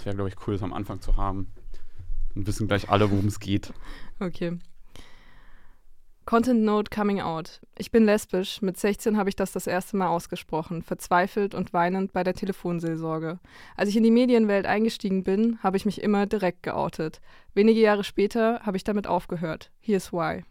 Das wäre, glaube ich, cool, das am Anfang zu haben. Dann wissen gleich alle, worum es geht. Okay. Content Note Coming Out. Ich bin lesbisch. Mit 16 habe ich das das erste Mal ausgesprochen, verzweifelt und weinend bei der Telefonseelsorge. Als ich in die Medienwelt eingestiegen bin, habe ich mich immer direkt geoutet. Wenige Jahre später habe ich damit aufgehört. Here's why.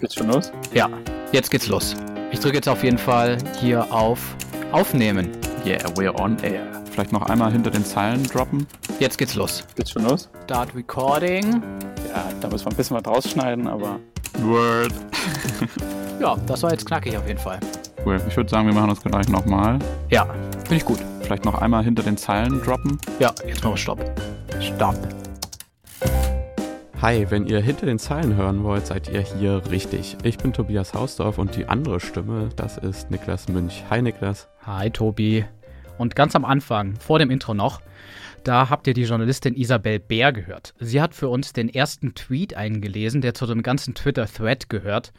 Geht's schon los? Ja, jetzt geht's los. Ich drücke jetzt auf jeden Fall hier auf Aufnehmen. Yeah, we're on air. Vielleicht noch einmal hinter den Zeilen droppen. Jetzt geht's los. Geht's schon los? Start Recording. Ja, da müssen wir ein bisschen was rausschneiden, aber Word. Ja, das war jetzt knackig auf jeden Fall. Cool. Ich würde sagen, wir machen das gleich nochmal. Ja, finde ich gut. Vielleicht noch einmal hinter den Zeilen droppen. Ja, jetzt machen wir Stopp. Stopp. Hi, wenn ihr hinter den Zeilen hören wollt, seid ihr hier richtig. Ich bin Tobias Hausdorf und die andere Stimme, das ist Niklas Münch. Hi Niklas. Hi Tobi. Und ganz am Anfang, vor dem Intro noch, da habt ihr die Journalistin Isabel Bär gehört. Sie hat für uns den ersten Tweet eingelesen, der zu dem ganzen Twitter-Thread gehört.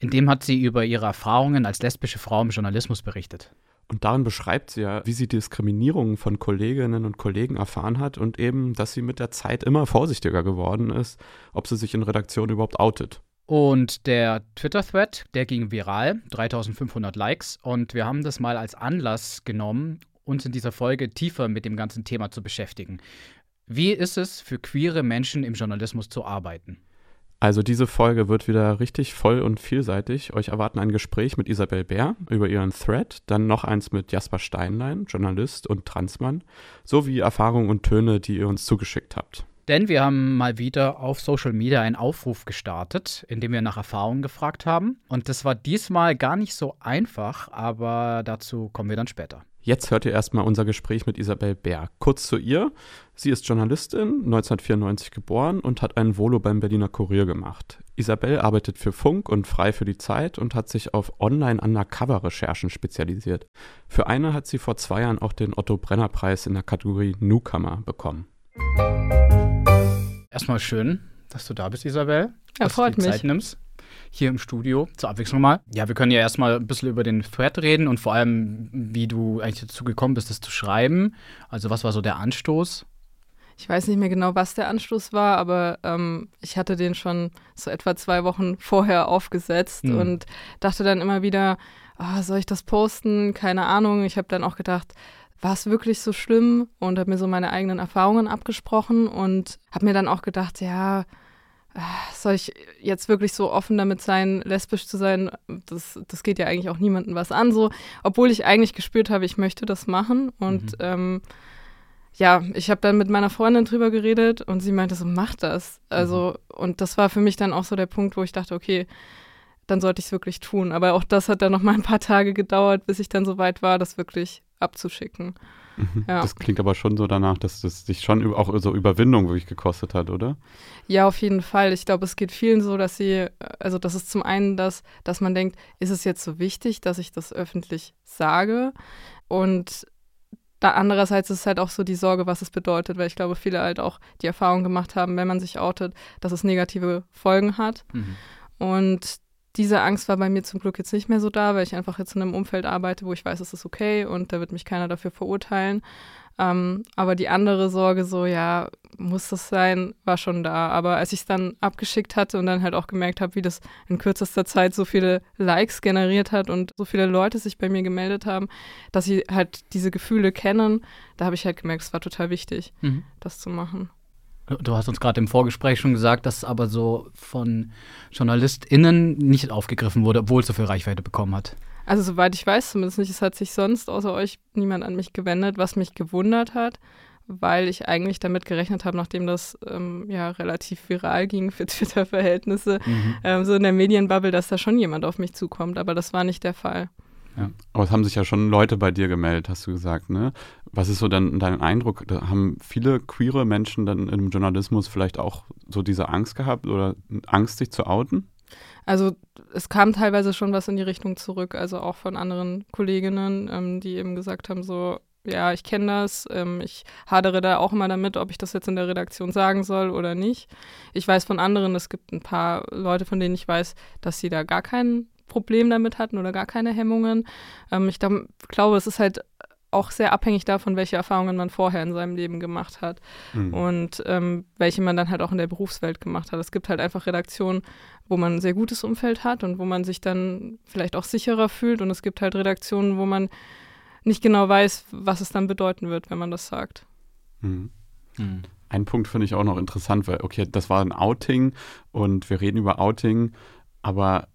In dem hat sie über ihre Erfahrungen als lesbische Frau im Journalismus berichtet. Und darin beschreibt sie ja, wie sie Diskriminierungen von Kolleginnen und Kollegen erfahren hat und eben, dass sie mit der Zeit immer vorsichtiger geworden ist, ob sie sich in Redaktion überhaupt outet. Und der Twitter-Thread, der ging viral, 3500 Likes. Und wir haben das mal als Anlass genommen, uns in dieser Folge tiefer mit dem ganzen Thema zu beschäftigen. Wie ist es für queere Menschen im Journalismus zu arbeiten? Also diese Folge wird wieder richtig voll und vielseitig. Euch erwarten ein Gespräch mit Isabel Bär über ihren Thread, dann noch eins mit Jasper Steinlein, Journalist und Transmann, sowie Erfahrungen und Töne, die ihr uns zugeschickt habt. Denn wir haben mal wieder auf Social Media einen Aufruf gestartet, in dem wir nach Erfahrungen gefragt haben. Und das war diesmal gar nicht so einfach, aber dazu kommen wir dann später. Jetzt hört ihr erstmal unser Gespräch mit Isabel Bär. Kurz zu ihr. Sie ist Journalistin, 1994 geboren und hat ein Volo beim Berliner Kurier gemacht. Isabel arbeitet für Funk und frei für die Zeit und hat sich auf Online-Undercover-Recherchen spezialisiert. Für eine hat sie vor zwei Jahren auch den Otto-Brenner-Preis in der Kategorie Newcomer bekommen. Erstmal schön, dass du da bist, Isabel. Ja, dass freut du die mich. Zeit nimmst. Hier im Studio, zur Abwechslung mal. Ja, wir können ja erstmal ein bisschen über den Thread reden und vor allem, wie du eigentlich dazu gekommen bist, das zu schreiben. Also, was war so der Anstoß? Ich weiß nicht mehr genau, was der Anstoß war, aber ähm, ich hatte den schon so etwa zwei Wochen vorher aufgesetzt Hm. und dachte dann immer wieder, ah, soll ich das posten? Keine Ahnung. Ich habe dann auch gedacht, war es wirklich so schlimm? Und habe mir so meine eigenen Erfahrungen abgesprochen und habe mir dann auch gedacht, ja, soll ich jetzt wirklich so offen damit sein, lesbisch zu sein? Das, das geht ja eigentlich auch niemandem was an, so, obwohl ich eigentlich gespürt habe, ich möchte das machen und Mhm. ähm, ja, ich habe dann mit meiner Freundin drüber geredet und sie meinte so, mach das. Also, und das war für mich dann auch so der Punkt, wo ich dachte, okay, dann sollte ich es wirklich tun. Aber auch das hat dann noch mal ein paar Tage gedauert, bis ich dann so weit war, das wirklich abzuschicken. Mhm. Ja. Das klingt aber schon so danach, dass das sich schon über- auch so Überwindung wirklich gekostet hat, oder? Ja, auf jeden Fall. Ich glaube, es geht vielen so, dass sie, also das ist zum einen das, dass man denkt, ist es jetzt so wichtig, dass ich das öffentlich sage? Und da andererseits ist es halt auch so die Sorge, was es bedeutet, weil ich glaube, viele halt auch die Erfahrung gemacht haben, wenn man sich outet, dass es negative Folgen hat. Mhm. Und diese Angst war bei mir zum Glück jetzt nicht mehr so da, weil ich einfach jetzt in einem Umfeld arbeite, wo ich weiß, es ist okay und da wird mich keiner dafür verurteilen. Ähm, aber die andere Sorge, so, ja, muss das sein, war schon da. Aber als ich es dann abgeschickt hatte und dann halt auch gemerkt habe, wie das in kürzester Zeit so viele Likes generiert hat und so viele Leute sich bei mir gemeldet haben, dass sie halt diese Gefühle kennen, da habe ich halt gemerkt, es war total wichtig, Mhm. das zu machen. Du hast uns gerade im Vorgespräch schon gesagt, dass es aber so von JournalistInnen nicht aufgegriffen wurde, obwohl es so viel Reichweite bekommen hat. Also soweit ich weiß zumindest nicht, es hat sich sonst außer euch niemand an mich gewendet, was mich gewundert hat, weil ich eigentlich damit gerechnet habe, nachdem das ähm, ja relativ viral ging für Twitter-Verhältnisse, Mhm. ähm, so in der Medienbubble, dass da schon jemand auf mich zukommt, aber das war nicht der Fall. Aber es haben sich ja schon Leute bei dir gemeldet, hast du gesagt, ne? Was ist so dann dein Eindruck? Da haben viele queere Menschen dann im Journalismus vielleicht auch so diese Angst gehabt oder Angst, sich zu outen? Also es kam teilweise schon was in die Richtung zurück, also auch von anderen Kolleginnen, ähm, die eben gesagt haben, so, ja, ich kenne das, ähm, ich hadere da auch immer damit, ob ich das jetzt in der Redaktion sagen soll oder nicht. Ich weiß von anderen, es gibt ein paar Leute, von denen ich weiß, dass sie da gar keinen Problem damit hatten oder gar keine Hemmungen. Ähm, ich glaub, glaube, es ist halt auch sehr abhängig davon, welche Erfahrungen man vorher in seinem Leben gemacht hat Mhm. und ähm, welche man dann halt auch in der Berufswelt gemacht hat. Es gibt halt einfach Redaktionen, wo man ein sehr gutes Umfeld hat und wo man sich dann vielleicht auch sicherer fühlt. Und es gibt halt Redaktionen, wo man nicht genau weiß, was es dann bedeuten wird, wenn man das sagt. Mhm. Ein Punkt finde ich auch noch interessant, weil, okay, das war ein Outing und wir reden über Outing, aber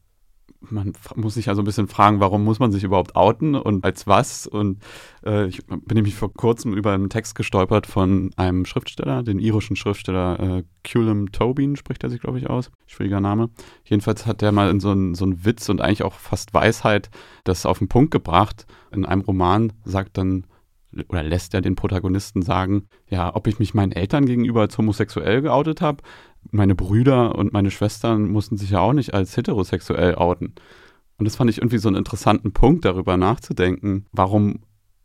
man muss sich also ein bisschen fragen, warum muss man sich überhaupt outen und als was? Und äh, ich bin nämlich vor kurzem über einen Text gestolpert von einem Schriftsteller, den irischen Schriftsteller äh, Cullum Tobin, spricht er sich, glaube ich, aus. Schwieriger Name. Jedenfalls hat der mal in so einen so Witz und eigentlich auch fast Weisheit das auf den Punkt gebracht. In einem Roman sagt dann oder lässt er den Protagonisten sagen, ja, ob ich mich meinen Eltern gegenüber als homosexuell geoutet habe. Meine Brüder und meine Schwestern mussten sich ja auch nicht als heterosexuell outen. Und das fand ich irgendwie so einen interessanten Punkt, darüber nachzudenken, warum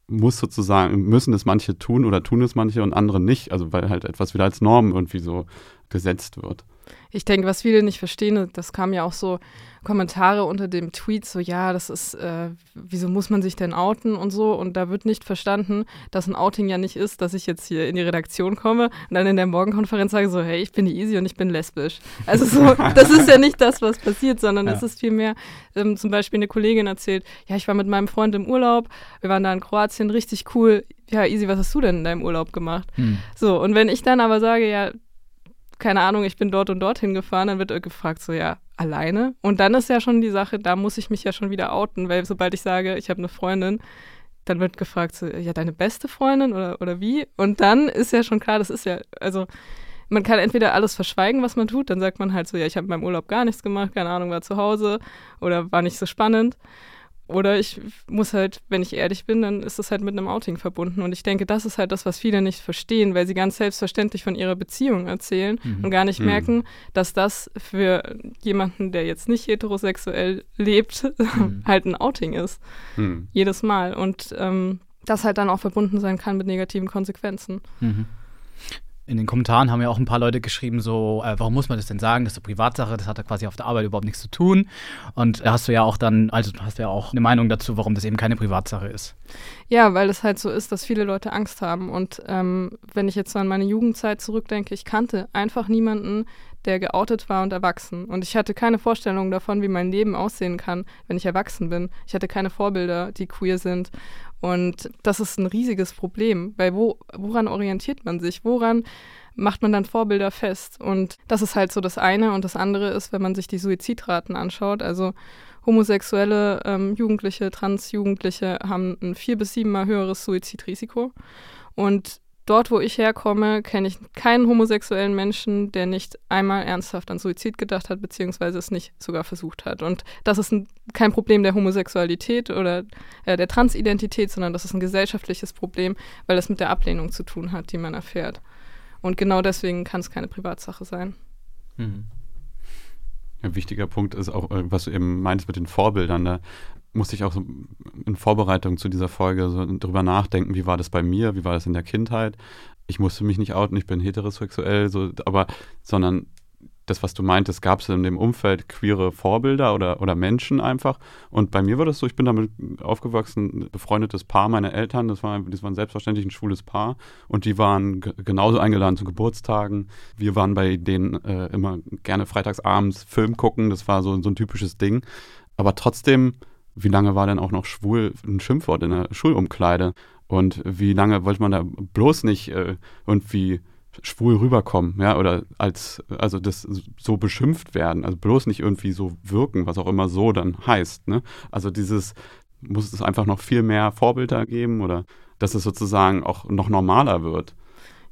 muss sozusagen, müssen es manche tun oder tun es manche und andere nicht. Also weil halt etwas wieder als Norm irgendwie so gesetzt wird. Ich denke, was viele nicht verstehen, das kamen ja auch so Kommentare unter dem Tweet, so ja, das ist, äh, wieso muss man sich denn outen und so. Und da wird nicht verstanden, dass ein Outing ja nicht ist, dass ich jetzt hier in die Redaktion komme und dann in der Morgenkonferenz sage so, hey, ich bin die Easy und ich bin lesbisch. Also so, das ist ja nicht das, was passiert, sondern Ja. es ist vielmehr, ähm, zum Beispiel eine Kollegin erzählt, ja, ich war mit meinem Freund im Urlaub, wir waren da in Kroatien, richtig cool. Ja, Easy, was hast du denn in deinem Urlaub gemacht? Hm. So, und wenn ich dann aber sage, ja, keine Ahnung, ich bin dort und dorthin gefahren, dann wird gefragt, so, ja, alleine? Und dann ist ja schon die Sache, da muss ich mich ja schon wieder outen, weil sobald ich sage, ich habe eine Freundin, dann wird gefragt, so, ja, deine beste Freundin oder, oder wie? Und dann ist ja schon klar, das ist ja, also man kann entweder alles verschweigen, was man tut, dann sagt man halt so, ja, ich habe in meinem Urlaub gar nichts gemacht, keine Ahnung, war zu Hause oder war nicht so spannend. Oder ich muss halt, wenn ich ehrlich bin, dann ist das halt mit einem Outing verbunden. Und ich denke, das ist halt das, was viele nicht verstehen, weil sie ganz selbstverständlich von ihrer Beziehung erzählen Mhm. und gar nicht Mhm. merken, dass das für jemanden, der jetzt nicht heterosexuell lebt, Mhm. halt ein Outing ist. Hm. Jedes Mal. Und ähm, das halt dann auch verbunden sein kann mit negativen Konsequenzen. In den Kommentaren haben ja auch ein paar Leute geschrieben, so, äh, warum muss man das denn sagen? Das ist eine Privatsache, das hat ja quasi auf der Arbeit überhaupt nichts zu tun. Und da hast du ja auch dann, also du hast ja auch eine Meinung dazu, warum das eben keine Privatsache ist. Ja, weil es halt so ist, dass viele Leute Angst haben. Und ähm, wenn ich jetzt an meine Jugendzeit zurückdenke, ich kannte einfach niemanden, der geoutet war und erwachsen. Und ich hatte keine Vorstellung davon, wie mein Leben aussehen kann, wenn ich erwachsen bin. Ich hatte keine Vorbilder, die queer sind. Und das ist ein riesiges Problem, weil wo, woran orientiert man sich? Woran macht man dann Vorbilder fest? Und das ist halt so das eine. Und das andere ist, wenn man sich die Suizidraten anschaut, also homosexuelle ähm, Jugendliche, Transjugendliche haben ein vier- bis siebenmal höheres Suizidrisiko. Und dort, wo ich herkomme, kenne ich keinen homosexuellen Menschen, der nicht einmal ernsthaft an Suizid gedacht hat, beziehungsweise es nicht sogar versucht hat. Und das ist ein, kein Problem der Homosexualität oder äh, der Transidentität, sondern das ist ein gesellschaftliches Problem, weil es mit der Ablehnung zu tun hat, die man erfährt. Und genau deswegen kann es keine Privatsache sein. Mhm. Ein wichtiger Punkt ist auch, äh, was du eben meinst mit den Vorbildern. Da musste ich auch so in Vorbereitung zu dieser Folge so drüber nachdenken, wie war das bei mir, wie war das in der Kindheit. Ich musste mich nicht outen, ich bin heterosexuell, so, aber sondern das, was du meintest, gab es in dem Umfeld queere Vorbilder oder, oder Menschen einfach. Und bei mir war das so, ich bin damit aufgewachsen, befreundetes Paar meiner Eltern, das war, das war selbstverständlich ein schwules Paar und die waren genauso eingeladen zu Geburtstagen. Wir waren bei denen äh, immer gerne freitagsabends Film gucken, das war so, so ein typisches Ding. Aber trotzdem, wie lange war denn auch noch schwul ein Schimpfwort in der Schulumkleide? Und wie lange wollte man da bloß nicht äh, irgendwie schwul rüberkommen, ja, oder als, also das so beschimpft werden, also bloß nicht irgendwie so wirken, was auch immer so dann heißt, ne? Also dieses, muss es einfach noch viel mehr Vorbilder geben oder dass es sozusagen auch noch normaler wird.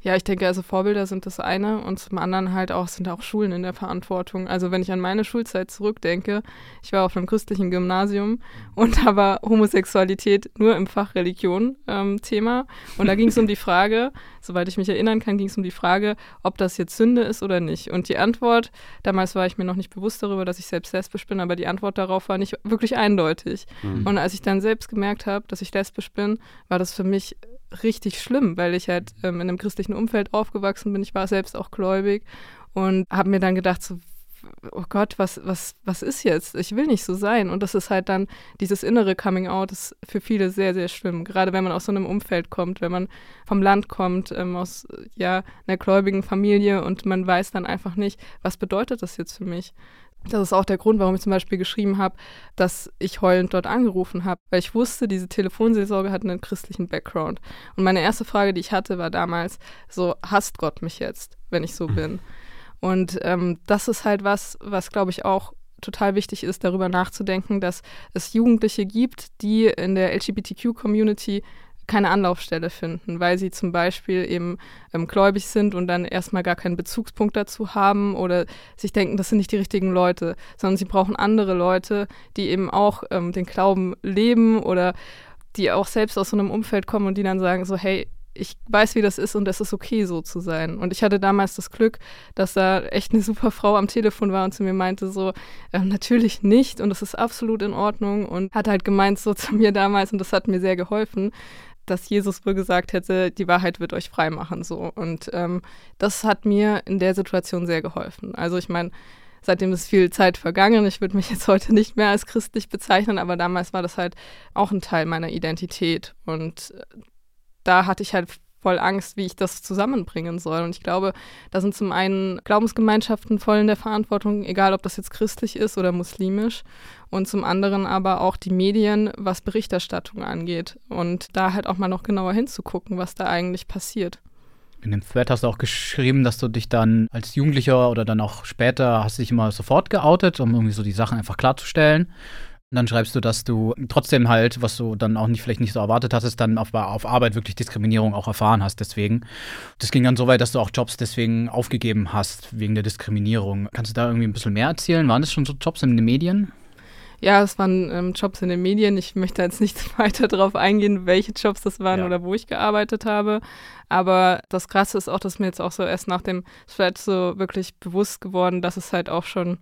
Ja, ich denke, also Vorbilder sind das eine und zum anderen halt auch sind auch Schulen in der Verantwortung. Also wenn ich an meine Schulzeit zurückdenke, ich war auf einem christlichen Gymnasium und da war Homosexualität nur im Fach Religion ähm, Thema. Und da ging es um die Frage, soweit ich mich erinnern kann, ging es um die Frage, ob das jetzt Sünde ist oder nicht. Und die Antwort, damals war ich mir noch nicht bewusst darüber, dass ich selbst lesbisch bin, aber die Antwort darauf war nicht wirklich eindeutig. Mhm. Und als ich dann selbst gemerkt habe, dass ich lesbisch bin, war das für mich richtig schlimm, weil ich halt ähm, in einem christlichen Umfeld aufgewachsen bin. Ich war selbst auch gläubig und habe mir dann gedacht, so, oh Gott, was, was, was ist jetzt? Ich will nicht so sein. Und das ist halt dann, dieses innere Coming Out ist für viele sehr, sehr schlimm. Gerade wenn man aus so einem Umfeld kommt, wenn man vom Land kommt, ähm, aus ja, einer gläubigen Familie und man weiß dann einfach nicht, was bedeutet das jetzt für mich? Das ist auch der Grund, warum ich zum Beispiel geschrieben habe, dass ich heulend dort angerufen habe, weil ich wusste, diese Telefonseelsorge hat einen christlichen Background. Und meine erste Frage, die ich hatte, war damals so, hasst Gott mich jetzt, wenn ich so mhm. bin? Und ähm, das ist halt was, was glaube ich auch total wichtig ist, darüber nachzudenken, dass es Jugendliche gibt, die in der LGBTQ-Community keine Anlaufstelle finden, weil sie zum Beispiel eben ähm, gläubig sind und dann erstmal gar keinen Bezugspunkt dazu haben oder sich denken, das sind nicht die richtigen Leute, sondern sie brauchen andere Leute, die eben auch ähm, den Glauben leben oder die auch selbst aus so einem Umfeld kommen und die dann sagen so, hey, ich weiß, wie das ist und es ist okay, so zu sein. Und ich hatte damals das Glück, dass da echt eine super Frau am Telefon war und zu mir meinte so, äh, natürlich nicht und das ist absolut in Ordnung und hat halt gemeint so zu mir damals und das hat mir sehr geholfen, dass Jesus wohl gesagt hätte, die Wahrheit wird euch frei machen so. Und ähm, das hat mir in der Situation sehr geholfen. Also ich meine, seitdem ist viel Zeit vergangen. Ich würde mich jetzt heute nicht mehr als christlich bezeichnen, aber damals war das halt auch ein Teil meiner Identität. Und äh, da hatte ich halt voll Angst, wie ich das zusammenbringen soll. Und ich glaube, da sind zum einen Glaubensgemeinschaften voll in der Verantwortung, egal ob das jetzt christlich ist oder muslimisch. Und zum anderen aber auch die Medien, was Berichterstattung angeht. Und da halt auch mal noch genauer hinzugucken, was da eigentlich passiert. In dem Thread hast du auch geschrieben, dass du dich dann als Jugendlicher oder dann auch später hast dich immer sofort geoutet, um irgendwie so die Sachen einfach klarzustellen. Dann schreibst du, dass du trotzdem halt, was du dann auch nicht vielleicht nicht so erwartet hattest, dann auf, auf Arbeit wirklich Diskriminierung auch erfahren hast. Deswegen. Das ging dann so weit, dass du auch Jobs deswegen aufgegeben hast, wegen der Diskriminierung. Kannst du da irgendwie ein bisschen mehr erzählen? Waren das schon so Jobs in den Medien? Ja, es waren ähm, Jobs in den Medien. Ich möchte jetzt nicht weiter darauf eingehen, welche Jobs das waren ja. oder wo ich gearbeitet habe. Aber das Krasse ist auch, dass mir jetzt auch so erst nach dem Thread so wirklich bewusst geworden, dass es halt auch schon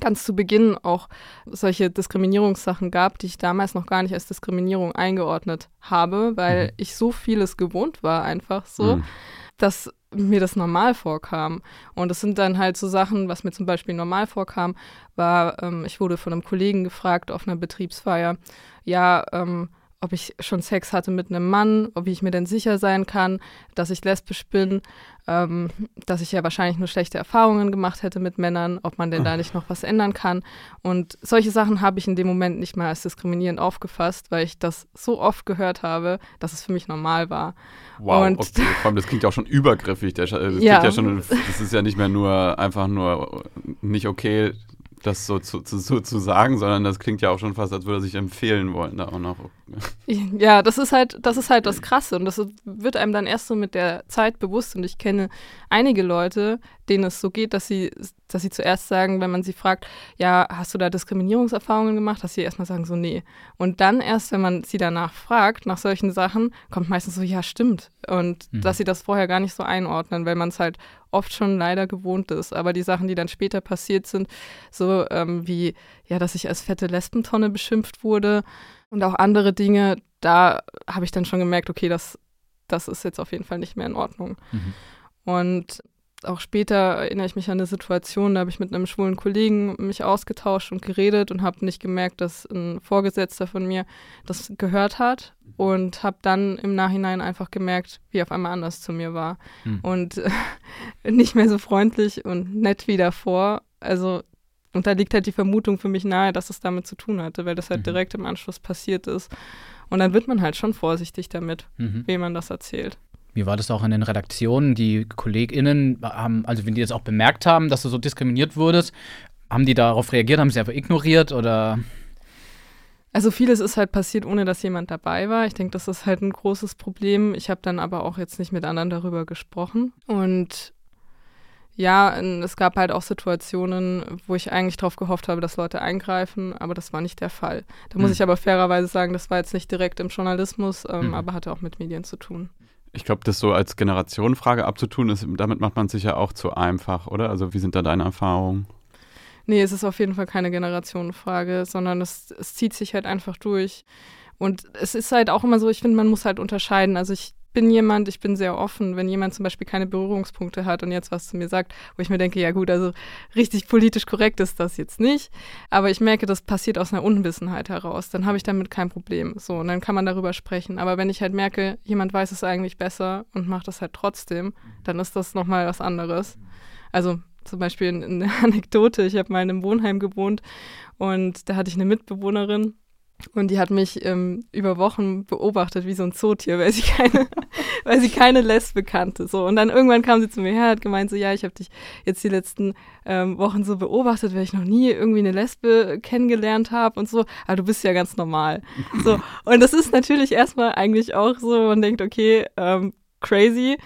ganz zu Beginn auch solche Diskriminierungssachen gab, die ich damals noch gar nicht als Diskriminierung eingeordnet habe, weil mhm. ich so vieles gewohnt war, einfach so, mhm. dass mir das normal vorkam. Und es sind dann halt so Sachen, was mir zum Beispiel normal vorkam, war, ähm, ich wurde von einem Kollegen gefragt auf einer Betriebsfeier, ja, ähm, ob ich schon Sex hatte mit einem Mann, ob ich mir denn sicher sein kann, dass ich lesbisch bin, ähm, dass ich ja wahrscheinlich nur schlechte Erfahrungen gemacht hätte mit Männern, ob man denn da nicht noch was ändern kann. Und solche Sachen habe ich in dem Moment nicht mal als diskriminierend aufgefasst, weil ich das so oft gehört habe, dass es für mich normal war. Wow, und okay. Vor allem, das klingt ja auch schon übergriffig. Das, ja. ja schon, das ist ja nicht mehr nur einfach nur nicht okay, das so zu, zu, so zu sagen, sondern das klingt ja auch schon fast, als würde er sich empfehlen wollen, da auch noch. Ja, das ist halt, das ist halt das Krasse und das wird einem dann erst so mit der Zeit bewusst und ich kenne einige Leute, denen es so geht, dass sie, dass sie zuerst sagen, wenn man sie fragt, ja, hast du da Diskriminierungserfahrungen gemacht, dass sie erstmal sagen so, nee. Und dann erst, wenn man sie danach fragt, nach solchen Sachen, kommt meistens so, ja, stimmt. Und mhm. dass sie das vorher gar nicht so einordnen, weil man es halt oft schon leider gewohnt ist. Aber die Sachen, die dann später passiert sind, so ähm, wie, ja, dass ich als fette Lesbentonne beschimpft wurde und auch andere Dinge, da habe ich dann schon gemerkt, okay, das, das ist jetzt auf jeden Fall nicht mehr in Ordnung. Mhm. Und auch später erinnere ich mich an eine Situation, da habe ich mit einem schwulen Kollegen mich ausgetauscht und geredet und habe nicht gemerkt, dass ein Vorgesetzter von mir das gehört hat und habe dann im Nachhinein einfach gemerkt, wie er auf einmal anders zu mir war hm. und äh, nicht mehr so freundlich und nett wie davor. Also und da liegt halt die Vermutung für mich nahe, dass es damit zu tun hatte, weil das halt mhm. direkt im Anschluss passiert ist. Und dann wird man halt schon vorsichtig damit, mhm. wem man das erzählt. Wie war das auch in den Redaktionen? Die KollegInnen haben, also wenn die das auch bemerkt haben, dass du so diskriminiert wurdest, haben die darauf reagiert, haben sie einfach ignoriert oder? Also vieles ist halt passiert, ohne dass jemand dabei war. Ich denke, das ist halt ein großes Problem. Ich habe dann aber auch jetzt nicht mit anderen darüber gesprochen. Und ja, es gab halt auch Situationen, wo ich eigentlich darauf gehofft habe, dass Leute eingreifen, aber das war nicht der Fall. Da muss hm. ich aber fairerweise sagen, das war jetzt nicht direkt im Journalismus, ähm, hm. aber hatte auch mit Medien zu tun. Ich glaube, das so als Generationenfrage abzutun, ist, damit macht man sich ja auch zu einfach, oder? Also wie sind da deine Erfahrungen? Nee, es ist auf jeden Fall keine Generationenfrage, sondern es, es zieht sich halt einfach durch. Und es ist halt auch immer so, ich finde, man muss halt unterscheiden. Also ich bin jemand, ich bin sehr offen, wenn jemand zum Beispiel keine Berührungspunkte hat und jetzt was zu mir sagt, wo ich mir denke, ja gut, also richtig politisch korrekt ist das jetzt nicht, aber ich merke, das passiert aus einer Unwissenheit heraus, dann habe ich damit kein Problem. So, und dann kann man darüber sprechen. Aber wenn ich halt merke, jemand weiß es eigentlich besser und macht das halt trotzdem, dann ist das nochmal was anderes. Also zum Beispiel eine Anekdote, ich habe mal in einem Wohnheim gewohnt und da hatte ich eine Mitbewohnerin, und die hat mich ähm, über Wochen beobachtet wie so ein Zootier, weil sie keine, weil sie keine Lesbe kannte. So. Und dann irgendwann kam sie zu mir her, hat gemeint so, ja, ich habe dich jetzt die letzten ähm, Wochen so beobachtet, weil ich noch nie irgendwie eine Lesbe kennengelernt habe und so. Aber du bist ja ganz normal. so. Und das ist natürlich erstmal eigentlich auch so, man denkt, okay, ähm, crazy.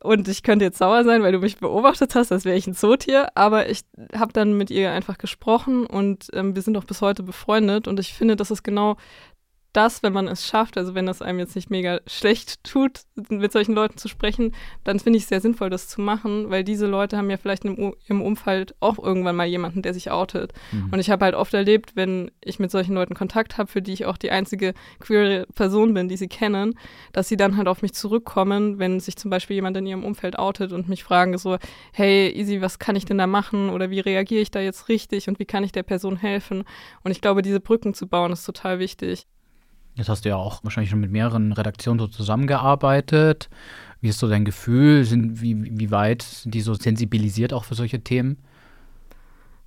Und ich könnte jetzt sauer sein, weil du mich beobachtet hast, als wäre ich ein Zootier. Aber ich habe dann mit ihr einfach gesprochen und ähm, wir sind auch bis heute befreundet. Und ich finde, das ist genau das, wenn man es schafft, also wenn das einem jetzt nicht mega schlecht tut, mit solchen Leuten zu sprechen, dann finde ich es sehr sinnvoll, das zu machen, weil diese Leute haben ja vielleicht im, im Umfeld auch irgendwann mal jemanden, der sich outet. Mhm. Und ich habe halt oft erlebt, wenn ich mit solchen Leuten Kontakt habe, für die ich auch die einzige queere Person bin, die sie kennen, dass sie dann halt auf mich zurückkommen, wenn sich zum Beispiel jemand in ihrem Umfeld outet und mich fragen so, hey Easy, was kann ich denn da machen oder wie reagiere ich da jetzt richtig und wie kann ich der Person helfen? Und ich glaube, diese Brücken zu bauen, ist total wichtig. Jetzt hast du ja auch wahrscheinlich schon mit mehreren Redaktionen so zusammengearbeitet. Wie ist so dein Gefühl? Sind, wie, wie weit sind die so sensibilisiert auch für solche Themen?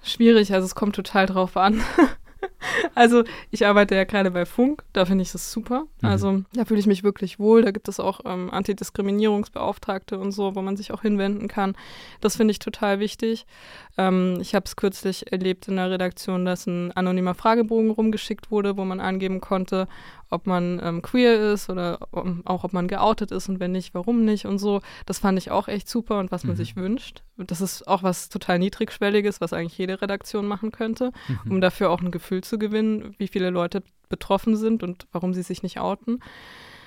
Schwierig, also es kommt total drauf an. Also ich arbeite ja gerade bei Funk, da finde ich das super. Mhm. Also da fühle ich mich wirklich wohl. Da gibt es auch ähm, Antidiskriminierungsbeauftragte und so, wo man sich auch hinwenden kann. Das finde ich total wichtig. Ähm, ich habe es kürzlich erlebt in der Redaktion, dass ein anonymer Fragebogen rumgeschickt wurde, wo man angeben konnte, ob man ähm, queer ist oder um, auch ob man geoutet ist und wenn nicht, warum nicht und so. Das fand ich auch echt super und was man mhm. sich wünscht. Das ist auch was total niedrigschwelliges, was eigentlich jede Redaktion machen könnte, mhm. um dafür auch ein Gefühl zu gewinnen, wie viele Leute betroffen sind und warum sie sich nicht outen.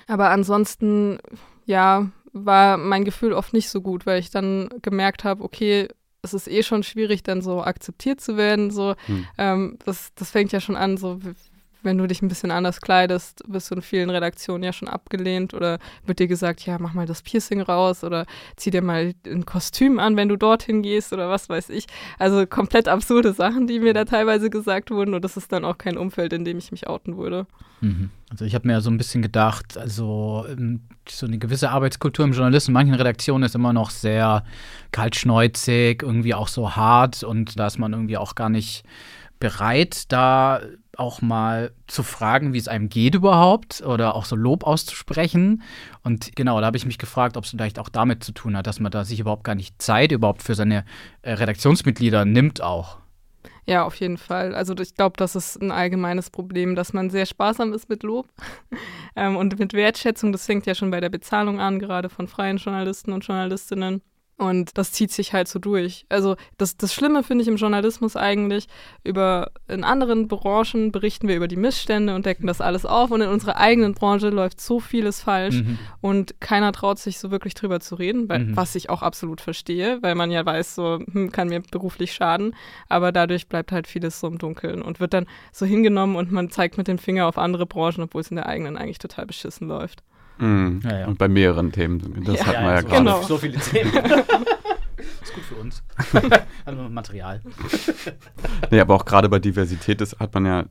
Aber ansonsten, ja, war mein Gefühl oft nicht so gut, weil ich dann gemerkt habe, okay, es ist eh schon schwierig, dann so akzeptiert zu werden. So, hm. ähm, das, das fängt ja schon an, so wenn du dich ein bisschen anders kleidest, wirst du in vielen Redaktionen ja schon abgelehnt oder wird dir gesagt, ja, mach mal das Piercing raus oder zieh dir mal ein Kostüm an, wenn du dorthin gehst oder was weiß ich. Also komplett absurde Sachen, die mir da teilweise gesagt wurden und das ist dann auch kein Umfeld, in dem ich mich outen würde. Mhm. Also ich habe mir so ein bisschen gedacht, also ähm, so eine gewisse Arbeitskultur im Journalismus in manchen Redaktionen ist immer noch sehr kaltschneuzig, irgendwie auch so hart und da ist man irgendwie auch gar nicht bereit, da auch mal zu fragen, wie es einem geht überhaupt oder auch so Lob auszusprechen. Und genau, da habe ich mich gefragt, ob es vielleicht auch damit zu tun hat, dass man da sich überhaupt gar nicht Zeit überhaupt für seine äh, Redaktionsmitglieder nimmt auch. Ja, auf jeden Fall. Also ich glaube, das ist ein allgemeines Problem, dass man sehr sparsam ist mit Lob ähm, und mit Wertschätzung. Das fängt ja schon bei der Bezahlung an, gerade von freien Journalisten und Journalistinnen. Und das zieht sich halt so durch. Also das, das Schlimme finde ich im Journalismus eigentlich, über in anderen Branchen berichten wir über die Missstände und decken das alles auf und in unserer eigenen Branche läuft so vieles falsch mhm. und keiner traut sich so wirklich drüber zu reden, weil, mhm. was ich auch absolut verstehe, weil man ja weiß, so hm, kann mir beruflich schaden, aber dadurch bleibt halt vieles so im Dunkeln und wird dann so hingenommen und man zeigt mit dem Finger auf andere Branchen, obwohl es in der eigenen eigentlich total beschissen läuft. Mhm. Ja, ja. Und bei mehreren Themen. Das ja, hat man ja, so gerade. Genau. So viele Themen. ist gut für uns. also Material. nee, aber auch gerade bei Diversität das hat man ja,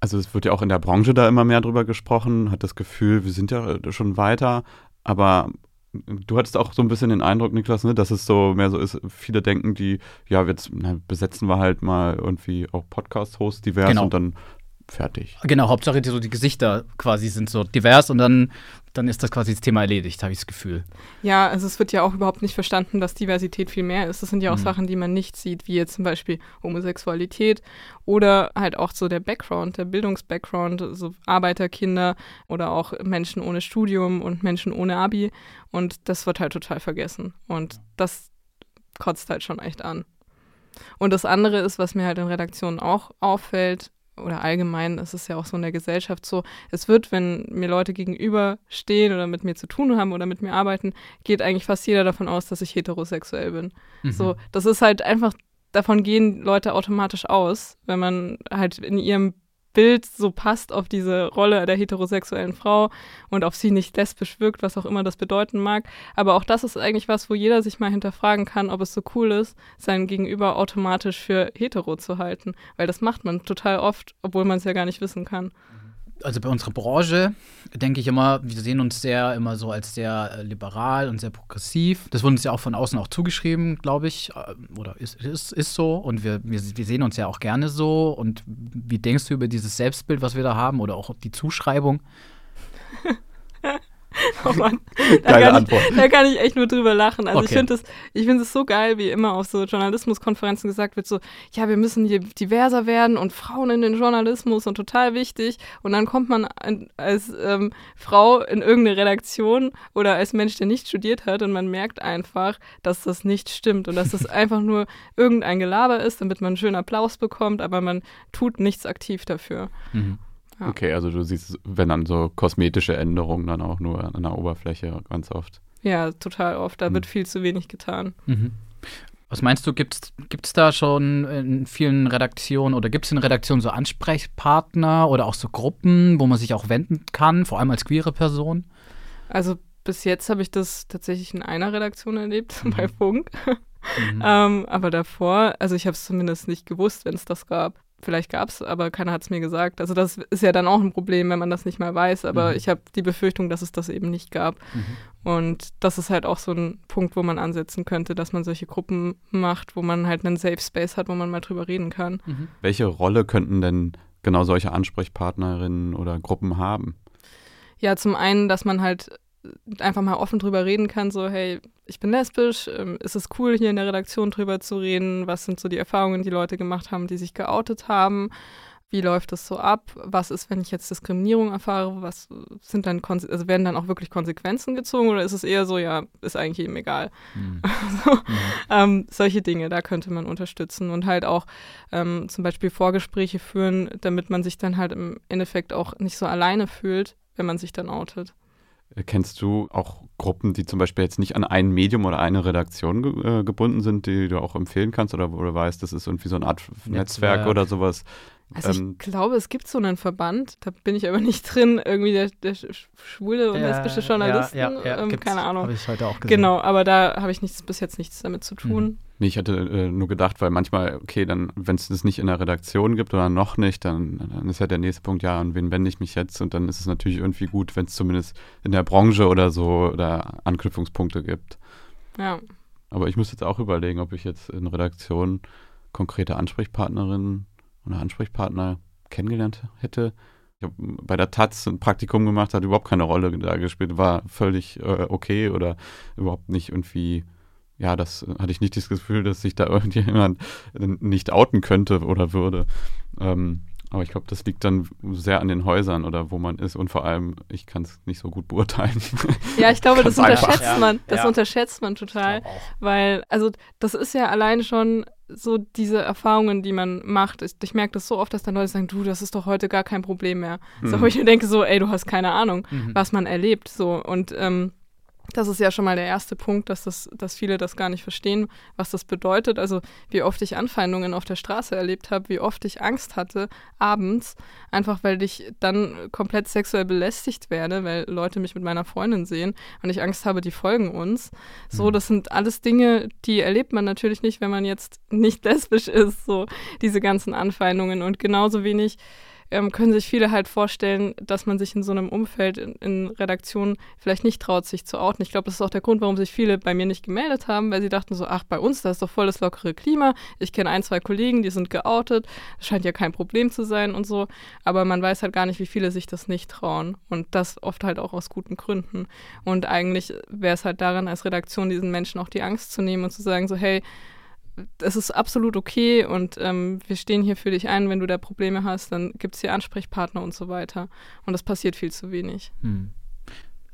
also es wird ja auch in der Branche da immer mehr drüber gesprochen, hat das Gefühl, wir sind ja schon weiter, aber du hattest auch so ein bisschen den Eindruck, Niklas, ne, dass es so mehr so ist, viele denken, die, ja, jetzt na, besetzen wir halt mal irgendwie auch Podcast-Hosts divers genau. und dann fertig. Genau, Hauptsache die, so die Gesichter quasi sind so divers und dann, dann ist das quasi das Thema erledigt, habe ich das Gefühl. Ja, also es wird ja auch überhaupt nicht verstanden, dass Diversität viel mehr ist. Das sind ja auch mhm. Sachen, die man nicht sieht, wie jetzt zum Beispiel Homosexualität oder halt auch so der Background, der Bildungsbackground, so Arbeiterkinder oder auch Menschen ohne Studium und Menschen ohne Abi. Und das wird halt total vergessen. Und das kotzt halt schon echt an. Und das andere ist, was mir halt in Redaktionen auch auffällt, oder allgemein ist es ja auch so in der Gesellschaft so, es wird, wenn mir Leute gegenüberstehen oder mit mir zu tun haben oder mit mir arbeiten, geht eigentlich fast jeder davon aus, dass ich heterosexuell bin. Mhm. So, das ist halt einfach, davon gehen Leute automatisch aus, wenn man halt in ihrem Bild so passt auf diese Rolle der heterosexuellen Frau und auf sie nicht lesbisch wirkt, was auch immer das bedeuten mag. Aber auch das ist eigentlich was, wo jeder sich mal hinterfragen kann, ob es so cool ist, sein Gegenüber automatisch für hetero zu halten. Weil das macht man total oft, obwohl man es ja gar nicht wissen kann also bei unserer Branche denke ich immer, wir sehen uns sehr immer so als sehr äh, liberal und sehr progressiv. Das wurde uns ja auch von außen auch zugeschrieben, glaube ich, äh, oder ist, ist, ist so. Und wir, wir, wir sehen uns ja auch gerne so. Und wie denkst du über dieses Selbstbild, was wir da haben, oder auch die Zuschreibung? Oh Mann, da kann, ich, da kann, ich, echt nur drüber lachen. Also okay. ich finde es find so geil, wie immer auf so Journalismuskonferenzen gesagt wird, so, ja, wir müssen hier diverser werden und Frauen in den Journalismus und total wichtig. Und dann kommt man als ähm, Frau in irgendeine Redaktion oder als Mensch, der nicht studiert hat und man merkt einfach, dass das nicht stimmt und dass das einfach nur irgendein Gelaber ist, damit man einen schönen Applaus bekommt, aber man tut nichts aktiv dafür. Mhm. Ja. Okay, also du siehst, wenn dann so kosmetische Änderungen dann auch nur an der Oberfläche ganz oft. Ja, total oft. Da mhm. wird viel zu wenig getan. Mhm. Was meinst du, gibt es da schon in vielen Redaktionen oder gibt es in Redaktionen so Ansprechpartner oder auch so Gruppen, wo man sich auch wenden kann, vor allem als queere Person? Also bis jetzt habe ich das tatsächlich in einer Redaktion erlebt, mhm. bei Funk. Mhm. ähm, aber davor, also ich habe es zumindest nicht gewusst, wenn es das gab. Vielleicht gab es, aber keiner hat es mir gesagt. Also das ist ja dann auch ein Problem, wenn man das nicht mal weiß. Aber mhm. ich habe die Befürchtung, dass es das eben nicht gab. Mhm. Und das ist halt auch so ein Punkt, wo man ansetzen könnte, dass man solche Gruppen macht, wo man halt einen Safe Space hat, wo man mal drüber reden kann. Mhm. Welche Rolle könnten denn genau solche Ansprechpartnerinnen oder Gruppen haben? Ja, zum einen, dass man halt einfach mal offen drüber reden kann, so, hey, ich bin lesbisch, ähm, ist es cool, hier in der Redaktion drüber zu reden, was sind so die Erfahrungen, die Leute gemacht haben, die sich geoutet haben, wie läuft das so ab, was ist, wenn ich jetzt Diskriminierung erfahre, was sind dann, Konse also werden dann auch wirklich Konsequenzen gezogen oder ist es eher so, ja, ist eigentlich eben egal. Mhm. so, mhm. ähm, solche Dinge, da könnte man unterstützen und halt auch ähm, zum Beispiel Vorgespräche führen, damit man sich dann halt im Endeffekt auch nicht so alleine fühlt, wenn man sich dann outet. Kennst du auch Gruppen, die zum Beispiel jetzt nicht an ein Medium oder eine Redaktion ge äh, gebunden sind, die du auch empfehlen kannst oder wo du weißt, das ist irgendwie so eine Art Netzwerk, Netzwerk oder sowas? Also ich ähm, glaube, es gibt so einen Verband, da bin ich aber nicht drin, irgendwie der, der schwule und lesbische Journalisten, ja, ja, ja, ähm, keine Ahnung. Habe ich heute auch gesehen. Genau, aber da habe ich nichts, bis jetzt nichts damit zu tun. Mhm. Nee, ich hatte äh, nur gedacht, weil manchmal, okay, dann, wenn es das nicht in der Redaktion gibt oder noch nicht, dann, dann ist ja der nächste Punkt, ja, an wen wende ich mich jetzt? Und dann ist es natürlich irgendwie gut, wenn es zumindest in der Branche oder so oder Anknüpfungspunkte gibt. Ja. Aber ich muss jetzt auch überlegen, ob ich jetzt in Redaktion konkrete Ansprechpartnerinnen oder Ansprechpartner kennengelernt hätte. Ich habe bei der Taz ein Praktikum gemacht, hat überhaupt keine Rolle da gespielt, war völlig äh, okay oder überhaupt nicht irgendwie, ja, das hatte ich nicht das Gefühl, dass sich da irgendjemand nicht outen könnte oder würde. Ähm, aber ich glaube, das liegt dann sehr an den Häusern oder wo man ist und vor allem, ich kann es nicht so gut beurteilen. Ja, ich glaube, das unterschätzt einfach. man. Das ja. unterschätzt man total. Weil, also das ist ja allein schon so diese Erfahrungen, die man macht. Ich, ich merke das so oft, dass dann Leute sagen, du, das ist doch heute gar kein Problem mehr. Mhm. So, wo ich mir denke, so, ey, du hast keine Ahnung, mhm. was man erlebt. So und ähm, das ist ja schon mal der erste Punkt, dass, das, dass viele das gar nicht verstehen, was das bedeutet. Also wie oft ich Anfeindungen auf der Straße erlebt habe, wie oft ich Angst hatte abends, einfach weil ich dann komplett sexuell belästigt werde, weil Leute mich mit meiner Freundin sehen und ich Angst habe, die folgen uns. So, mhm. das sind alles Dinge, die erlebt man natürlich nicht, wenn man jetzt nicht lesbisch ist, so diese ganzen Anfeindungen und genauso wenig ähm, können sich viele halt vorstellen, dass man sich in so einem Umfeld in, in Redaktionen vielleicht nicht traut, sich zu outen. Ich glaube, das ist auch der Grund, warum sich viele bei mir nicht gemeldet haben, weil sie dachten so, ach, bei uns, da ist doch voll das lockere Klima. Ich kenne ein, zwei Kollegen, die sind geoutet. Das scheint ja kein Problem zu sein und so. Aber man weiß halt gar nicht, wie viele sich das nicht trauen. Und das oft halt auch aus guten Gründen. Und eigentlich wäre es halt daran, als Redaktion diesen Menschen auch die Angst zu nehmen und zu sagen so, hey, es ist absolut okay und ähm, wir stehen hier für dich ein. Wenn du da Probleme hast, dann gibt es hier Ansprechpartner und so weiter. Und das passiert viel zu wenig. Hm.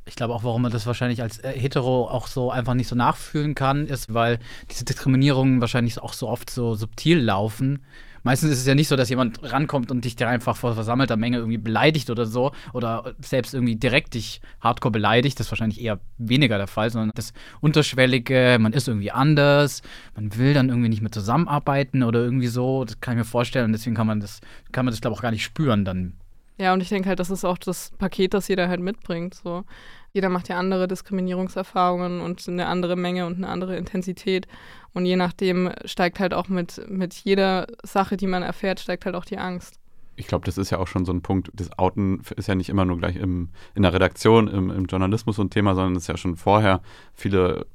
Ich glaube auch, warum man das wahrscheinlich als äh, Hetero auch so einfach nicht so nachfühlen kann, ist, weil diese Diskriminierungen wahrscheinlich auch so oft so subtil laufen Meistens ist es ja nicht so, dass jemand rankommt und dich da einfach vor versammelter Menge irgendwie beleidigt oder so oder selbst irgendwie direkt dich hardcore beleidigt. Das ist wahrscheinlich eher weniger der Fall, sondern das Unterschwellige, man ist irgendwie anders, man will dann irgendwie nicht mehr zusammenarbeiten oder irgendwie so. Das kann ich mir vorstellen und deswegen kann man das, kann man das glaube ich auch gar nicht spüren dann. Ja, und ich denke halt, das ist auch das Paket, das jeder halt mitbringt. So. Jeder macht ja andere Diskriminierungserfahrungen und eine andere Menge und eine andere Intensität. Und je nachdem steigt halt auch mit, mit jeder Sache, die man erfährt, steigt halt auch die Angst. Ich glaube, das ist ja auch schon so ein Punkt. Das Outen ist ja nicht immer nur gleich im, in der Redaktion, im, im Journalismus so ein Thema, sondern es ist ja schon vorher viele,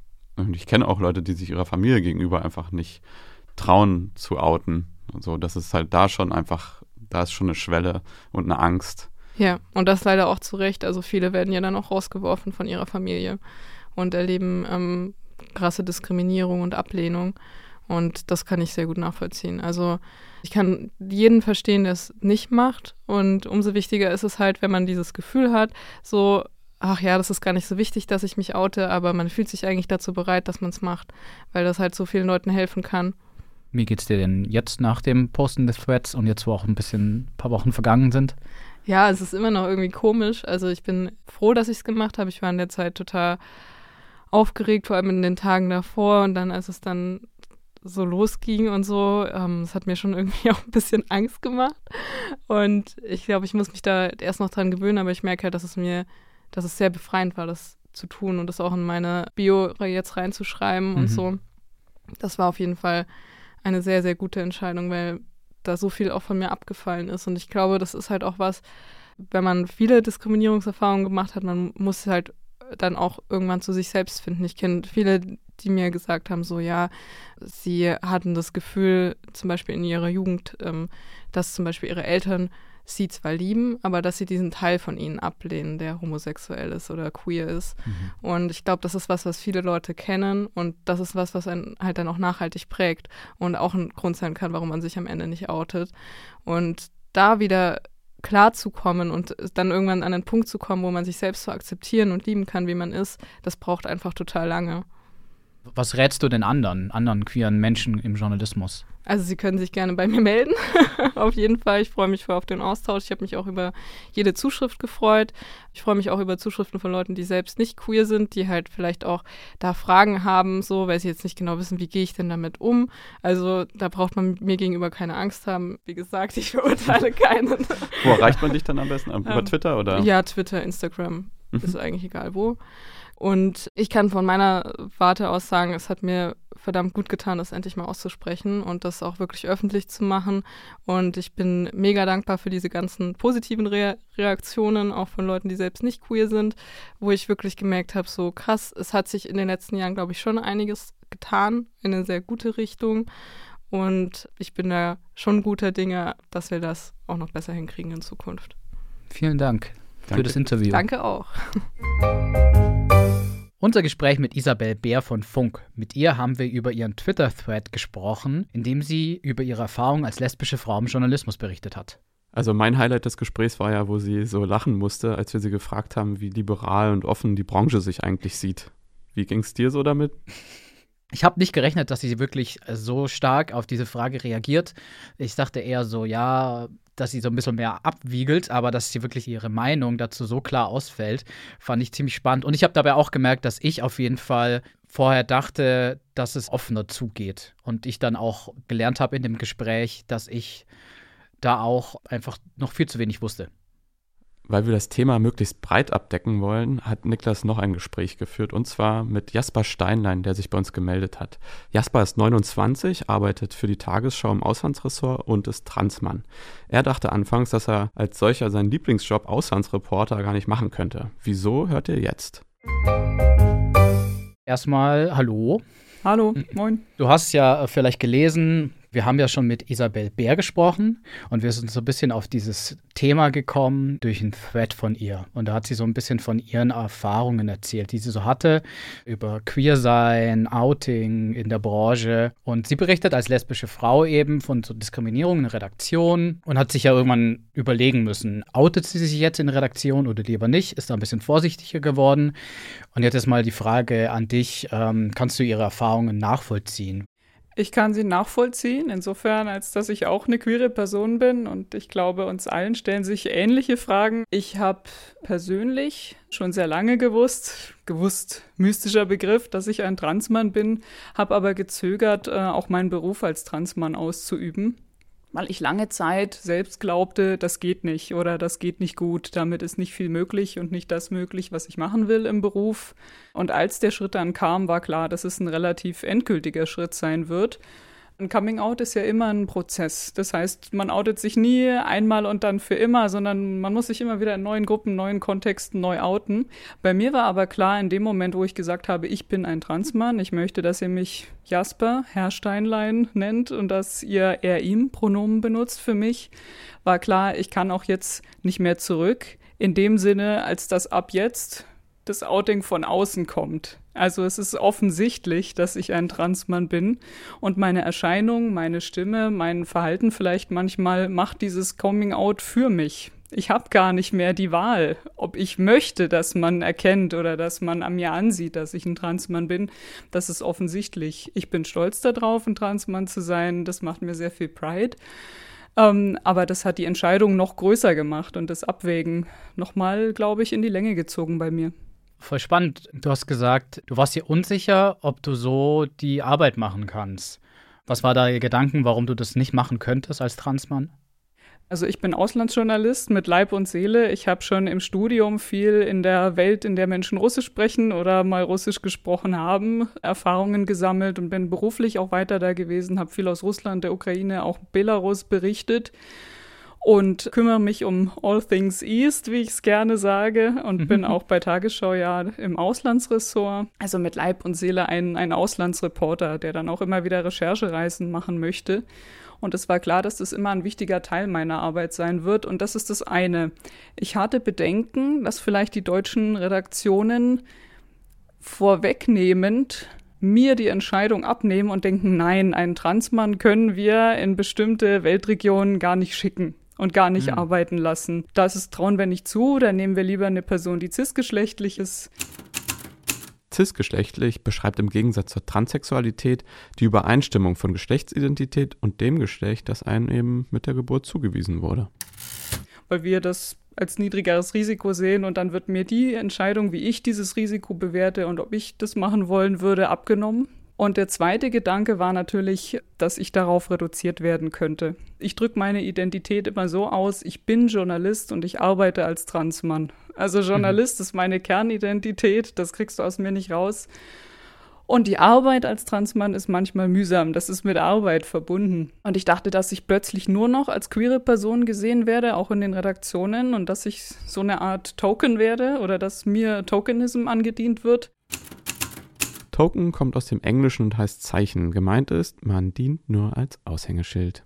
ich kenne auch Leute, die sich ihrer Familie gegenüber einfach nicht trauen zu outen. So, das ist halt da schon einfach, da ist schon eine Schwelle und eine Angst. Ja, und das leider auch zu Recht. Also viele werden ja dann auch rausgeworfen von ihrer Familie und erleben ähm, krasse Diskriminierung und Ablehnung. Und das kann ich sehr gut nachvollziehen. Also ich kann jeden verstehen, der es nicht macht. Und umso wichtiger ist es halt, wenn man dieses Gefühl hat, so, ach ja, das ist gar nicht so wichtig, dass ich mich oute, aber man fühlt sich eigentlich dazu bereit, dass man es macht, weil das halt so vielen Leuten helfen kann. Wie geht's dir denn jetzt nach dem Posten des Threads und jetzt, wo auch ein bisschen ein paar Wochen vergangen sind? Ja, es ist immer noch irgendwie komisch. Also ich bin froh, dass ich es gemacht habe. Ich war in der Zeit total aufgeregt, vor allem in den Tagen davor. Und dann, als es dann so losging und so, ähm, das hat mir schon irgendwie auch ein bisschen Angst gemacht. Und ich glaube, ich muss mich da erst noch dran gewöhnen, aber ich merke halt, dass es mir, dass es sehr befreiend war, das zu tun und das auch in meine Bio jetzt reinzuschreiben mhm. und so. Das war auf jeden Fall eine sehr, sehr gute Entscheidung, weil da so viel auch von mir abgefallen ist. Und ich glaube, das ist halt auch was, wenn man viele Diskriminierungserfahrungen gemacht hat, man muss halt dann auch irgendwann zu sich selbst finden. Ich kenne viele, die mir gesagt haben, so ja, sie hatten das Gefühl, zum Beispiel in ihrer Jugend, ähm, dass zum Beispiel ihre Eltern sie zwar lieben, aber dass sie diesen Teil von ihnen ablehnen, der homosexuell ist oder queer ist. Mhm. Und ich glaube, das ist was, was viele Leute kennen und das ist was, was einen halt dann auch nachhaltig prägt und auch ein Grund sein kann, warum man sich am Ende nicht outet. Und da wieder klarzukommen und dann irgendwann an einen Punkt zu kommen, wo man sich selbst so akzeptieren und lieben kann, wie man ist, das braucht einfach total lange. Was rätst du den anderen, anderen queeren Menschen im Journalismus? Also Sie können sich gerne bei mir melden. auf jeden Fall. Ich freue mich voll auf den Austausch. Ich habe mich auch über jede Zuschrift gefreut. Ich freue mich auch über Zuschriften von Leuten, die selbst nicht queer sind, die halt vielleicht auch da Fragen haben, so, weil sie jetzt nicht genau wissen, wie gehe ich denn damit um. Also da braucht man mir gegenüber keine Angst haben. Wie gesagt, ich verurteile keinen. wo erreicht man dich dann am besten? Über ähm, Twitter oder? Ja, Twitter, Instagram. Mhm. Ist eigentlich egal wo. Und ich kann von meiner Warte aus sagen, es hat mir verdammt gut getan, das endlich mal auszusprechen und das auch wirklich öffentlich zu machen. Und ich bin mega dankbar für diese ganzen positiven Re Reaktionen, auch von Leuten, die selbst nicht queer sind, wo ich wirklich gemerkt habe, so krass, es hat sich in den letzten Jahren, glaube ich, schon einiges getan in eine sehr gute Richtung. Und ich bin da schon guter Dinge, dass wir das auch noch besser hinkriegen in Zukunft. Vielen Dank Danke. für das Interview. Danke auch. Unser Gespräch mit Isabel Bär von Funk. Mit ihr haben wir über ihren Twitter-Thread gesprochen, in dem sie über ihre Erfahrung als lesbische Frau im Journalismus berichtet hat. Also mein Highlight des Gesprächs war ja, wo sie so lachen musste, als wir sie gefragt haben, wie liberal und offen die Branche sich eigentlich sieht. Wie ging es dir so damit? Ich habe nicht gerechnet, dass sie wirklich so stark auf diese Frage reagiert. Ich dachte eher so, ja, dass sie so ein bisschen mehr abwiegelt, aber dass sie wirklich ihre Meinung dazu so klar ausfällt, fand ich ziemlich spannend. Und ich habe dabei auch gemerkt, dass ich auf jeden Fall vorher dachte, dass es offener zugeht. Und ich dann auch gelernt habe in dem Gespräch, dass ich da auch einfach noch viel zu wenig wusste weil wir das Thema möglichst breit abdecken wollen, hat Niklas noch ein Gespräch geführt und zwar mit Jasper Steinlein, der sich bei uns gemeldet hat. Jasper ist 29, arbeitet für die Tagesschau im Auslandsressort und ist Transmann. Er dachte anfangs, dass er als solcher seinen Lieblingsjob Auslandsreporter gar nicht machen könnte. Wieso hört ihr jetzt? Erstmal hallo. Hallo, moin. Du hast ja vielleicht gelesen, wir haben ja schon mit Isabel Bär gesprochen und wir sind so ein bisschen auf dieses Thema gekommen durch einen Thread von ihr. Und da hat sie so ein bisschen von ihren Erfahrungen erzählt, die sie so hatte über Queersein, Outing in der Branche. Und sie berichtet als lesbische Frau eben von so Diskriminierung in der Redaktion und hat sich ja irgendwann überlegen müssen, outet sie sich jetzt in der Redaktion oder lieber nicht, ist da ein bisschen vorsichtiger geworden. Und jetzt ist mal die Frage an dich, ähm, kannst du ihre Erfahrungen nachvollziehen? Ich kann sie nachvollziehen, insofern, als dass ich auch eine queere Person bin und ich glaube, uns allen stellen sich ähnliche Fragen. Ich habe persönlich schon sehr lange gewusst, gewusst, mystischer Begriff, dass ich ein Transmann bin, habe aber gezögert, äh, auch meinen Beruf als Transmann auszuüben weil ich lange Zeit selbst glaubte, das geht nicht oder das geht nicht gut, damit ist nicht viel möglich und nicht das möglich, was ich machen will im Beruf. Und als der Schritt dann kam, war klar, dass es ein relativ endgültiger Schritt sein wird. Ein Coming Out ist ja immer ein Prozess. Das heißt, man outet sich nie einmal und dann für immer, sondern man muss sich immer wieder in neuen Gruppen, neuen Kontexten neu outen. Bei mir war aber klar, in dem Moment, wo ich gesagt habe, ich bin ein Transmann, ich möchte, dass ihr mich Jasper, Herr Steinlein nennt und dass ihr er ihm Pronomen benutzt für mich, war klar, ich kann auch jetzt nicht mehr zurück. In dem Sinne, als dass ab jetzt das Outing von außen kommt. Also es ist offensichtlich, dass ich ein Transmann bin und meine Erscheinung, meine Stimme, mein Verhalten vielleicht manchmal macht dieses Coming Out für mich. Ich habe gar nicht mehr die Wahl, ob ich möchte, dass man erkennt oder dass man an mir ansieht, dass ich ein Transmann bin. Das ist offensichtlich. Ich bin stolz darauf, ein Transmann zu sein. Das macht mir sehr viel Pride. Ähm, aber das hat die Entscheidung noch größer gemacht und das Abwägen nochmal, glaube ich, in die Länge gezogen bei mir. Voll spannend. Du hast gesagt, du warst dir unsicher, ob du so die Arbeit machen kannst. Was war da der Gedanken, warum du das nicht machen könntest als Transmann? Also ich bin Auslandsjournalist mit Leib und Seele. Ich habe schon im Studium viel in der Welt, in der Menschen Russisch sprechen oder mal Russisch gesprochen haben, Erfahrungen gesammelt und bin beruflich auch weiter da gewesen, habe viel aus Russland, der Ukraine, auch Belarus berichtet und kümmere mich um All Things East, wie ich es gerne sage, und mhm. bin auch bei Tagesschau ja im Auslandsressort. Also mit Leib und Seele ein, ein Auslandsreporter, der dann auch immer wieder Recherchereisen machen möchte. Und es war klar, dass das immer ein wichtiger Teil meiner Arbeit sein wird. Und das ist das eine. Ich hatte Bedenken, dass vielleicht die deutschen Redaktionen vorwegnehmend mir die Entscheidung abnehmen und denken, nein, einen Transmann können wir in bestimmte Weltregionen gar nicht schicken und gar nicht mhm. arbeiten lassen. Das ist trauen wir nicht zu, da nehmen wir lieber eine Person, die cisgeschlechtlich ist. Cisgeschlechtlich beschreibt im Gegensatz zur Transsexualität die Übereinstimmung von Geschlechtsidentität und dem Geschlecht, das einem eben mit der Geburt zugewiesen wurde. Weil wir das als niedrigeres Risiko sehen und dann wird mir die Entscheidung, wie ich dieses Risiko bewerte und ob ich das machen wollen würde, abgenommen. Und der zweite Gedanke war natürlich, dass ich darauf reduziert werden könnte. Ich drücke meine Identität immer so aus, ich bin Journalist und ich arbeite als Transmann. Also Journalist mhm. ist meine Kernidentität, das kriegst du aus mir nicht raus. Und die Arbeit als Transmann ist manchmal mühsam. Das ist mit Arbeit verbunden. Und ich dachte, dass ich plötzlich nur noch als queere Person gesehen werde, auch in den Redaktionen, und dass ich so eine Art Token werde oder dass mir Tokenism angedient wird. Token kommt aus dem Englischen und heißt Zeichen. Gemeint ist, man dient nur als Aushängeschild.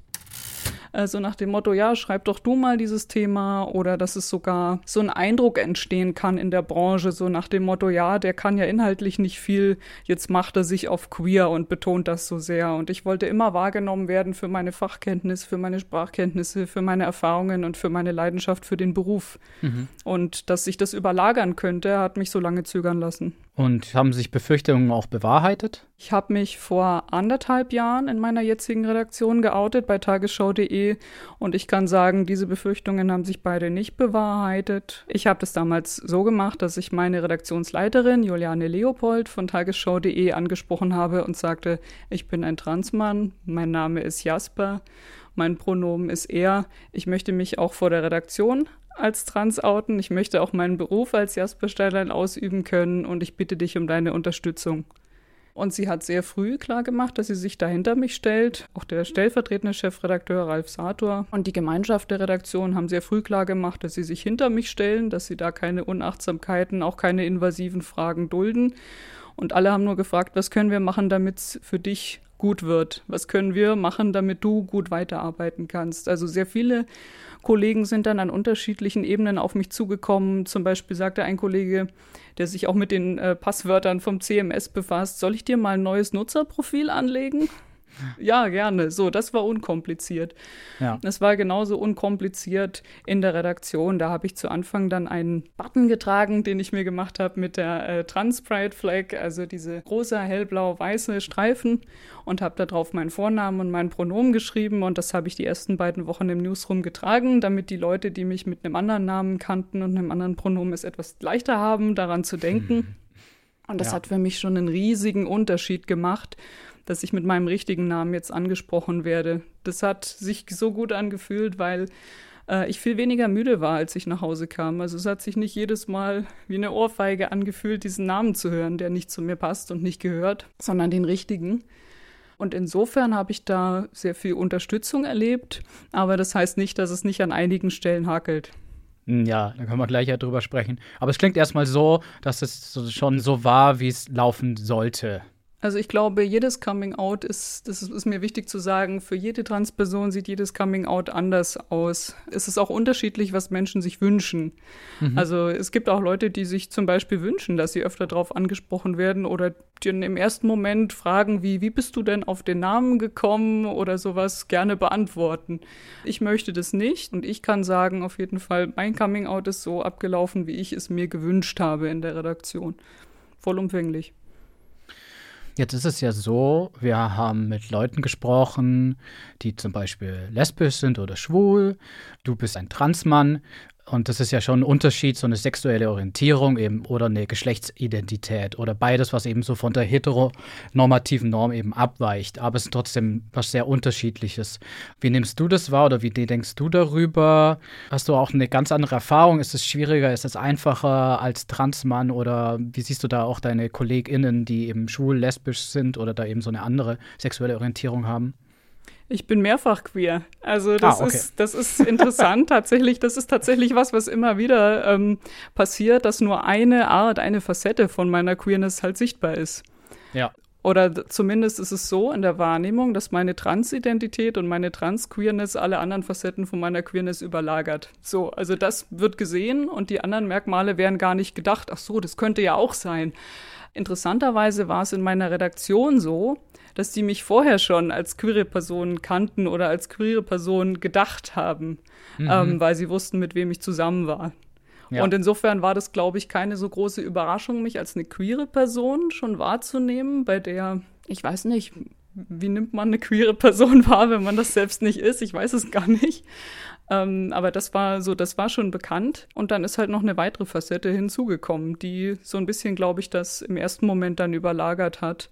Also nach dem Motto, ja, schreib doch du mal dieses Thema oder dass es sogar so ein Eindruck entstehen kann in der Branche, so nach dem Motto, ja, der kann ja inhaltlich nicht viel, jetzt macht er sich auf queer und betont das so sehr. Und ich wollte immer wahrgenommen werden für meine Fachkenntnis, für meine Sprachkenntnisse, für meine Erfahrungen und für meine Leidenschaft für den Beruf. Mhm. Und dass sich das überlagern könnte, hat mich so lange zögern lassen. Und haben sich Befürchtungen auch bewahrheitet? Ich habe mich vor anderthalb Jahren in meiner jetzigen Redaktion geoutet bei tagesschau.de und ich kann sagen, diese Befürchtungen haben sich beide nicht bewahrheitet. Ich habe das damals so gemacht, dass ich meine Redaktionsleiterin Juliane Leopold von tagesschau.de angesprochen habe und sagte, ich bin ein Transmann, mein Name ist Jasper, mein Pronomen ist er, ich möchte mich auch vor der Redaktion als Trans outen. Ich möchte auch meinen Beruf als Jasper Steinlein ausüben können und ich bitte dich um deine Unterstützung. Und sie hat sehr früh klar gemacht, dass sie sich dahinter mich stellt. Auch der stellvertretende Chefredakteur Ralf Sator und die Gemeinschaft der Redaktion haben sehr früh klar gemacht, dass sie sich hinter mich stellen, dass sie da keine Unachtsamkeiten, auch keine invasiven Fragen dulden. Und alle haben nur gefragt, was können wir machen, damit es für dich gut wird? Was können wir machen, damit du gut weiterarbeiten kannst? Also sehr viele Kollegen sind dann an unterschiedlichen Ebenen auf mich zugekommen. Zum Beispiel sagte ein Kollege, der sich auch mit den äh, Passwörtern vom CMS befasst, soll ich dir mal ein neues Nutzerprofil anlegen? Ja, gerne. So, das war unkompliziert. Ja. Es war genauso unkompliziert in der Redaktion. Da habe ich zu Anfang dann einen Button getragen, den ich mir gemacht habe mit der äh, Trans Pride Flag, also diese rosa, hellblau-weiße Streifen und habe da drauf meinen Vornamen und mein Pronomen geschrieben und das habe ich die ersten beiden Wochen im Newsroom getragen, damit die Leute, die mich mit einem anderen Namen kannten und einem anderen Pronomen es etwas leichter haben, daran zu denken. Und das Ja. hat für mich schon einen riesigen Unterschied gemacht, dass ich mit meinem richtigen Namen jetzt angesprochen werde. Das hat sich so gut angefühlt, weil äh, ich viel weniger müde war, als ich nach Hause kam. Also es hat sich nicht jedes Mal wie eine Ohrfeige angefühlt, diesen Namen zu hören, der nicht zu mir passt und nicht gehört, sondern den richtigen. Und insofern habe ich da sehr viel Unterstützung erlebt, aber das heißt nicht, dass es nicht an einigen Stellen hakelt. Hm, Ja, da können wir gleich ja drüber sprechen. Aber es klingt erstmal so, dass es schon so war, wie es laufen sollte. Also ich glaube, jedes Coming Out ist, das ist, mir wichtig zu sagen, für jede Transperson sieht jedes Coming Out anders aus. Es ist auch unterschiedlich, was Menschen sich wünschen. Also es gibt auch Leute, die sich zum Beispiel wünschen, dass sie öfter darauf angesprochen werden oder die im ersten Moment fragen, wie, wie bist du denn auf den Namen gekommen oder sowas gerne beantworten. Ich möchte das nicht und ich kann sagen, auf jeden Fall, mein Coming Out ist so abgelaufen, wie ich es mir gewünscht habe in der Redaktion. Vollumfänglich. Jetzt ist es ja so, wir haben mit Leuten gesprochen, die zum Beispiel lesbisch sind oder schwul. Du bist ein Transmann. Und das ist ja schon ein Unterschied, so eine sexuelle Orientierung eben oder eine Geschlechtsidentität oder beides, was eben so von der heteronormativen Norm eben abweicht. Aber es ist trotzdem was sehr Unterschiedliches. Wie nimmst du das wahr oder wie denkst du darüber? Hast du auch eine ganz andere Erfahrung? Ist es schwieriger? Ist es einfacher als Transmann? Oder wie siehst du da auch deine KollegInnen, die eben schwul, lesbisch sind oder da eben so eine andere sexuelle Orientierung haben? Ich bin mehrfach queer. Also das Ah, okay. ist das ist interessant tatsächlich. Das ist tatsächlich was, was immer wieder ähm, passiert, dass nur eine Art, eine Facette von meiner Queerness halt sichtbar ist. Ja. Oder zumindest ist es so in der Wahrnehmung, dass meine Transidentität und meine Trans-Queerness alle anderen Facetten von meiner Queerness überlagert. So, also das wird gesehen und die anderen Merkmale werden gar nicht gedacht. Ach so, das könnte ja auch sein. Interessanterweise war es in meiner Redaktion so, dass die mich vorher schon als queere Person kannten oder als queere Person gedacht haben, ähm, weil sie wussten, mit wem ich zusammen war. Ja. Und insofern war das, glaube ich, keine so große Überraschung, mich als eine queere Person schon wahrzunehmen, bei der, ich weiß nicht, wie nimmt man eine queere Person wahr, wenn man das selbst nicht ist? Ich weiß es gar nicht. Ähm, aber das war so, das war schon bekannt. Und dann ist halt noch eine weitere Facette hinzugekommen, die so ein bisschen, glaube ich, das im ersten Moment dann überlagert hat.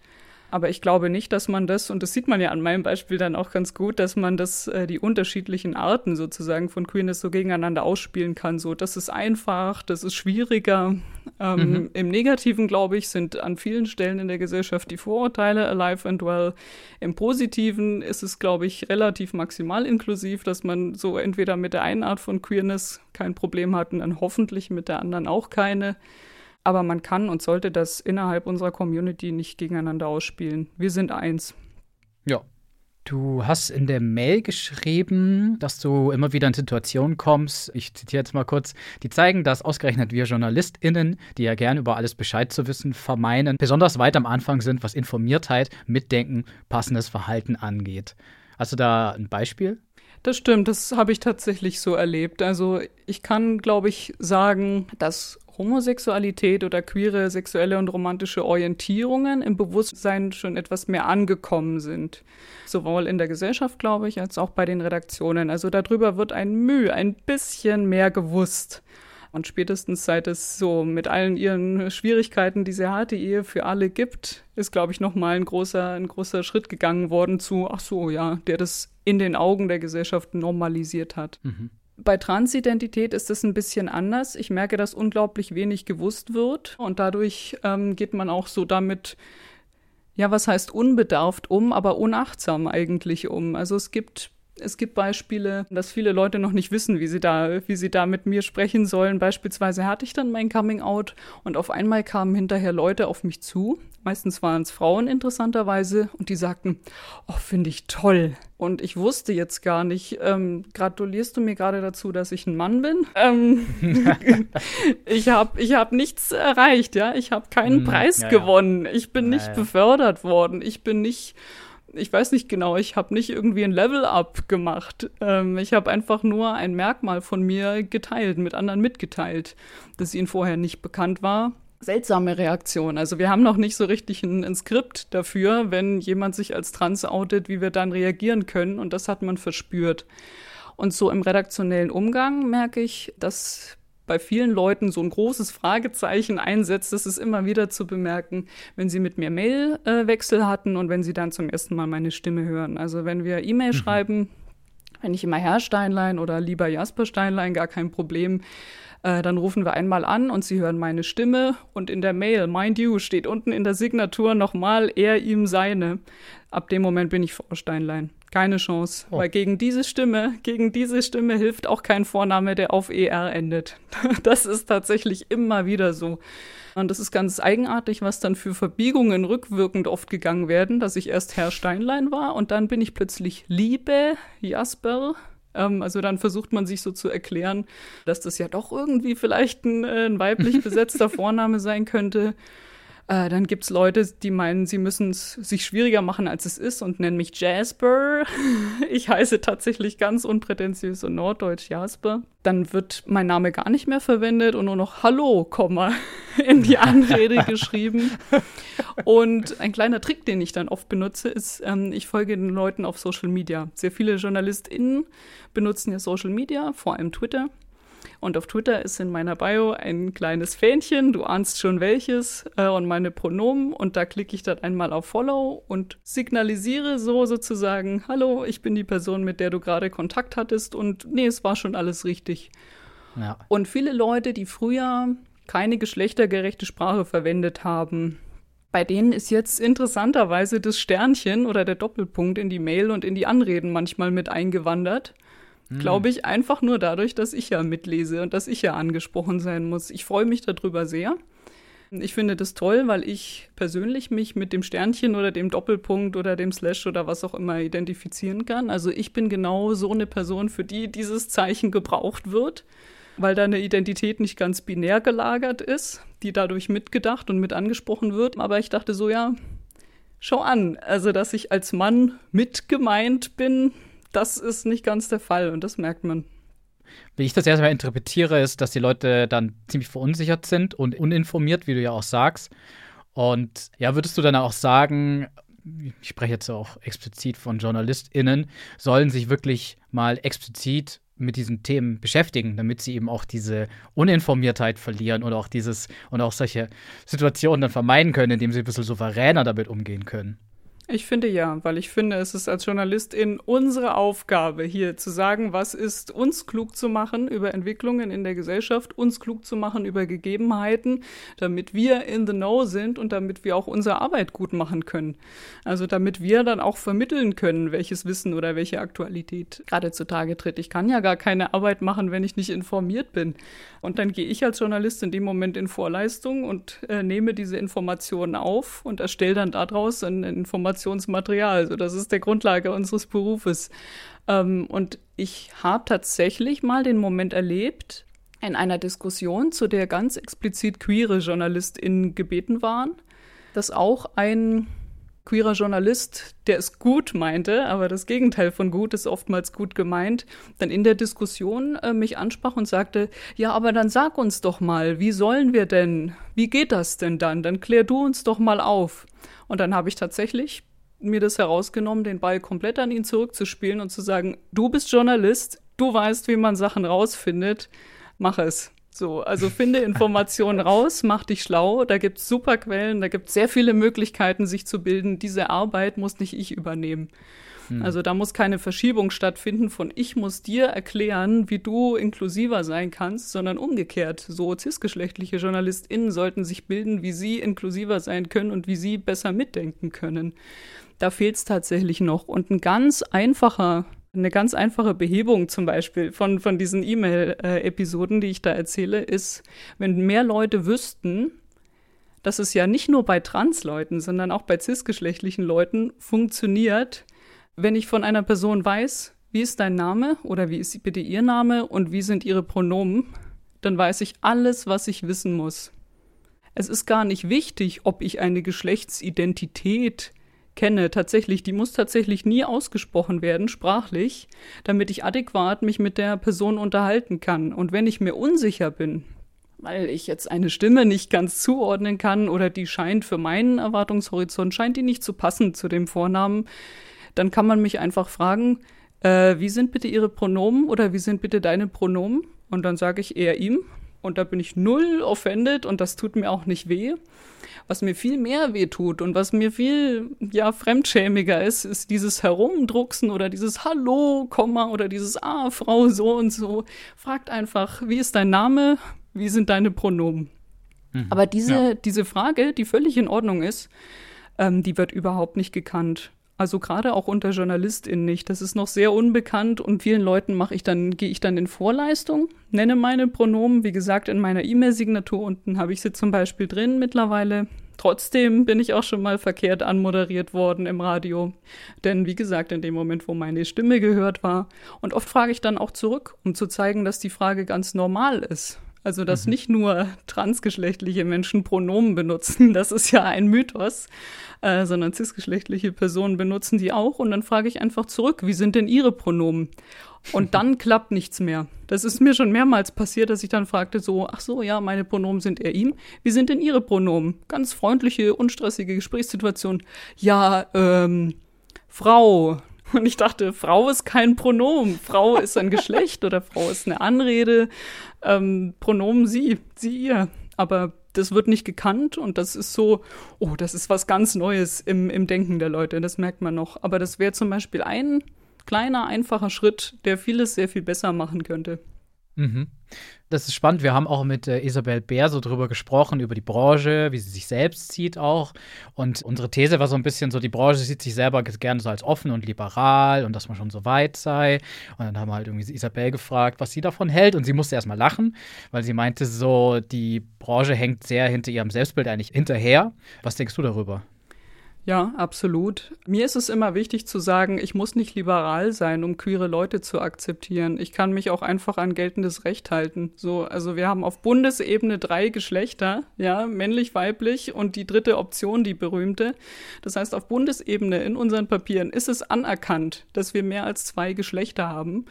Aber ich glaube nicht, dass man das, und das sieht man ja an meinem Beispiel dann auch ganz gut, dass man das, äh, die unterschiedlichen Arten sozusagen von Queerness so gegeneinander ausspielen kann. So, das ist einfach, das ist schwieriger. Ähm, Im Negativen, glaube ich, sind an vielen Stellen in der Gesellschaft die Vorurteile alive and well. Im Positiven ist es, glaube ich, relativ maximal inklusiv, dass man so entweder mit der einen Art von Queerness kein Problem hat und dann hoffentlich mit der anderen auch keine. Aber man kann und sollte das innerhalb unserer Community nicht gegeneinander ausspielen. Wir sind eins. Ja. Du hast in der Mail geschrieben, dass du immer wieder in Situationen kommst, ich zitiere jetzt mal kurz, die zeigen, dass ausgerechnet wir JournalistInnen, die ja gern über alles Bescheid zu wissen vermeinen, besonders weit am Anfang sind, was Informiertheit, Mitdenken, passendes Verhalten angeht. Hast du da ein Beispiel? Das stimmt, das habe ich tatsächlich so erlebt. Also ich kann, glaube ich, sagen, dass Homosexualität oder queere sexuelle und romantische Orientierungen im Bewusstsein schon etwas mehr angekommen sind. Sowohl in der Gesellschaft, glaube ich, als auch bei den Redaktionen. Also darüber wird ein Mühe, ein bisschen mehr gewusst. Und spätestens seit es so mit allen ihren Schwierigkeiten diese harte Ehe für alle gibt, ist, glaube ich, nochmal ein großer, ein großer Schritt gegangen worden zu, ach so, ja, der das in den Augen der Gesellschaft normalisiert hat. Bei Transidentität ist es ein bisschen anders. Ich merke, dass unglaublich wenig gewusst wird und dadurch ähm, geht man auch so damit, ja, was heißt unbedarft um, aber unachtsam eigentlich um. Also es gibt es gibt Beispiele, dass viele Leute noch nicht wissen, wie sie da, wie sie da mit mir sprechen sollen. Beispielsweise hatte ich dann mein Coming Out und auf einmal kamen hinterher Leute auf mich zu. Meistens waren es Frauen interessanterweise und die sagten, oh, finde ich toll. Und ich wusste jetzt gar nicht, ähm, gratulierst du mir gerade dazu, dass ich ein Mann bin? Ähm, ich habe ich hab nichts erreicht, ja. Ich habe keinen Hm, Preis ja, gewonnen. Ich bin nicht Ja, ja. befördert worden. Ich bin nicht ich weiß nicht genau, ich habe nicht irgendwie ein Level-up gemacht. Ähm, ich habe einfach nur ein Merkmal von mir geteilt, mit anderen mitgeteilt, das ihnen vorher nicht bekannt war. Seltsame Reaktion. Also wir haben noch nicht so richtig ein, ein Skript dafür, wenn jemand sich als trans outet, wie wir dann reagieren können. Und das hat man verspürt. Und so im redaktionellen Umgang merke ich, dass bei vielen Leuten so ein großes Fragezeichen einsetzt. Das ist immer wieder zu bemerken, wenn sie mit mir Mailwechsel äh, hatten und wenn sie dann zum ersten Mal meine Stimme hören. Also wenn wir E-Mail mhm. schreiben, wenn ich immer Herr Steinlein oder lieber Jasper Steinlein, gar kein Problem. Äh, dann rufen wir einmal an und sie hören meine Stimme und in der Mail, mind you, steht unten in der Signatur nochmal er, ihm, seine. Ab dem Moment bin ich Frau Steinlein. Keine Chance. Oh. Weil gegen diese Stimme, gegen diese Stimme hilft auch kein Vorname, der auf ER endet. Das ist tatsächlich immer wieder so. Und das ist ganz eigenartig, was dann für Verbiegungen rückwirkend oft gegangen werden, dass ich erst Herr Steinlein war und dann bin ich plötzlich Liebe Jasper. Ähm, also dann versucht man sich so zu erklären, dass das ja doch irgendwie vielleicht ein, äh, ein weiblich besetzter Vorname sein könnte. Äh, dann gibt es Leute, die meinen, sie müssen es sich schwieriger machen, als es ist und nennen mich Jasper. ich heiße tatsächlich ganz unprätentiös und norddeutsch Jasper. Dann wird mein Name gar nicht mehr verwendet und nur noch Hallo, Komma in die Anrede geschrieben. Und ein kleiner Trick, den ich dann oft benutze, ist, ähm, ich folge den Leuten auf Social Media. Sehr viele JournalistInnen benutzen ja Social Media, vor allem Twitter. Und auf Twitter ist in meiner Bio ein kleines Fähnchen, du ahnst schon welches, äh, und meine Pronomen. Und da klicke ich dann einmal auf Follow und signalisiere so sozusagen, hallo, ich bin die Person, mit der du gerade Kontakt hattest. Und nee, es war schon alles richtig. Ja. Und viele Leute, die früher keine geschlechtergerechte Sprache verwendet haben, bei denen ist jetzt interessanterweise das Sternchen oder der Doppelpunkt in die Mail und in die Anreden manchmal mit eingewandert. Mhm. Glaube ich einfach nur dadurch, dass ich ja mitlese und dass ich ja angesprochen sein muss. Ich freue mich darüber sehr. Ich finde das toll, weil ich persönlich mich mit dem Sternchen oder dem Doppelpunkt oder dem Slash oder was auch immer identifizieren kann. Also ich bin genau so eine Person, für die dieses Zeichen gebraucht wird, weil da eine Identität nicht ganz binär gelagert ist, die dadurch mitgedacht und mit angesprochen wird. Aber ich dachte so, ja, schau an, also dass ich als Mann mitgemeint bin, das ist nicht ganz der Fall und das merkt man. Wie ich das erstmal interpretiere, ist, dass die Leute dann ziemlich verunsichert sind und uninformiert, wie du ja auch sagst. Und ja, würdest du dann auch sagen, ich spreche jetzt auch explizit von JournalistInnen, sollen sich wirklich mal explizit mit diesen Themen beschäftigen, damit sie eben auch diese Uninformiertheit verlieren oder auch dieses und auch solche Situationen dann vermeiden können, indem sie ein bisschen souveräner damit umgehen können. Ich finde ja, weil ich finde, es ist als Journalistin unsere Aufgabe, hier zu sagen, was ist uns klug zu machen über Entwicklungen in der Gesellschaft, uns klug zu machen über Gegebenheiten, damit wir in the know sind und damit wir auch unsere Arbeit gut machen können. Also damit wir dann auch vermitteln können, welches Wissen oder welche Aktualität gerade zutage tritt. Ich kann ja gar keine Arbeit machen, wenn ich nicht informiert bin. Und dann gehe ich als Journalist in dem Moment in Vorleistung und äh, nehme diese Informationen auf und erstelle dann daraus eine Information Informationsmaterial. Also das ist der Grundlage unseres Berufes. Ähm, und ich habe tatsächlich mal den Moment erlebt, in einer Diskussion, zu der ganz explizit queere JournalistInnen gebeten waren, dass auch ein queerer Journalist, der es gut meinte, aber das Gegenteil von gut ist oftmals gut gemeint, dann in der Diskussion äh, mich ansprach und sagte, ja, aber dann sag uns doch mal, wie sollen wir denn, wie geht das denn dann? Dann klär du uns doch mal auf. Und dann habe ich tatsächlich mir das herausgenommen, den Ball komplett an ihn zurückzuspielen und zu sagen, du bist Journalist, du weißt, wie man Sachen rausfindet, mach es. So, also finde Informationen raus, mach dich schlau. Da gibt es super Quellen, da gibt es sehr viele Möglichkeiten, sich zu bilden. Diese Arbeit muss nicht ich übernehmen. Hm. Also da muss keine Verschiebung stattfinden von ich muss dir erklären, wie du inklusiver sein kannst, sondern umgekehrt. So cisgeschlechtliche JournalistInnen sollten sich bilden, wie sie inklusiver sein können und wie sie besser mitdenken können. Da fehlt es tatsächlich noch. Und ein ganz einfacher eine ganz einfache Behebung zum Beispiel von, von diesen E-Mail-Episoden, die ich da erzähle, ist, wenn mehr Leute wüssten, dass es ja nicht nur bei Transleuten, sondern auch bei cisgeschlechtlichen Leuten funktioniert, wenn ich von einer Person weiß, wie ist dein Name oder wie ist bitte ihr Name und wie sind ihre Pronomen, dann weiß ich alles, was ich wissen muss. Es ist gar nicht wichtig, ob ich eine Geschlechtsidentität kenne, tatsächlich, die muss tatsächlich nie ausgesprochen werden, sprachlich, damit ich adäquat mich mit der Person unterhalten kann. Und wenn ich mir unsicher bin, weil ich jetzt eine Stimme nicht ganz zuordnen kann oder die scheint für meinen Erwartungshorizont, scheint die nicht zu passen zu dem Vornamen, dann kann man mich einfach fragen, äh, wie sind bitte Ihre Pronomen oder wie sind bitte deine Pronomen? Und dann sage ich eher ihm und da bin ich null offended und das tut mir auch nicht weh. Was mir viel mehr weh tut und was mir viel ja fremdschämiger ist, ist dieses Herumdrucksen oder dieses Hallo, Komma oder dieses Ah, Frau so und so. Fragt einfach, wie ist dein Name? Wie sind deine Pronomen? Mhm. Aber diese, ja. diese Frage, die völlig in Ordnung ist, ähm, die wird überhaupt nicht gekannt. Also gerade auch unter JournalistInnen nicht. Das ist noch sehr unbekannt und vielen Leuten mache ich dann, gehe ich dann in Vorleistung, nenne meine Pronomen, wie gesagt, in meiner E-Mail-Signatur unten habe ich sie zum Beispiel drin mittlerweile. Trotzdem bin ich auch schon mal verkehrt anmoderiert worden im Radio. Denn wie gesagt, in dem Moment, wo meine Stimme gehört war. Und oft frage ich dann auch zurück, um zu zeigen, dass die Frage ganz normal ist. Also, dass mhm. nicht nur transgeschlechtliche Menschen Pronomen benutzen, das ist ja ein Mythos, äh, sondern cisgeschlechtliche Personen benutzen die auch. Und dann frage ich einfach zurück, wie sind denn ihre Pronomen? Und dann klappt nichts mehr. Das ist mir schon mehrmals passiert, dass ich dann fragte so, ach so, ja, meine Pronomen sind er ihm. Wie sind denn ihre Pronomen? Ganz freundliche, unstressige Gesprächssituation. Ja, ähm, Frau. Und ich dachte, Frau ist kein Pronomen. Frau ist ein Geschlecht oder Frau ist eine Anrede. Ähm, Pronomen sie, sie ihr. Aber das wird nicht gekannt und das ist so, oh, das ist was ganz Neues im, im Denken der Leute, das merkt man noch. Aber das wäre zum Beispiel ein kleiner, einfacher Schritt, der vieles sehr viel besser machen könnte. Mhm. Das ist spannend. Wir haben auch mit äh, Isabel Bär so drüber gesprochen, über die Branche, wie sie sich selbst sieht auch. Und unsere These war so ein bisschen so, die Branche sieht sich selber gerne so als offen und liberal und dass man schon so weit sei. Und dann haben wir halt irgendwie Isabel gefragt, was sie davon hält. Und sie musste erstmal lachen, weil sie meinte so, die Branche hängt sehr hinter ihrem Selbstbild eigentlich hinterher. Was denkst du darüber? Ja, absolut. Mir ist es immer wichtig zu sagen, ich muss nicht liberal sein, um queere Leute zu akzeptieren. Ich kann mich auch einfach an geltendes Recht halten. So, also wir haben auf Bundesebene drei Geschlechter, ja, männlich, weiblich und die dritte Option, die berühmte. Das heißt, auf Bundesebene in unseren Papieren ist es anerkannt, dass wir mehr als zwei Geschlechter haben.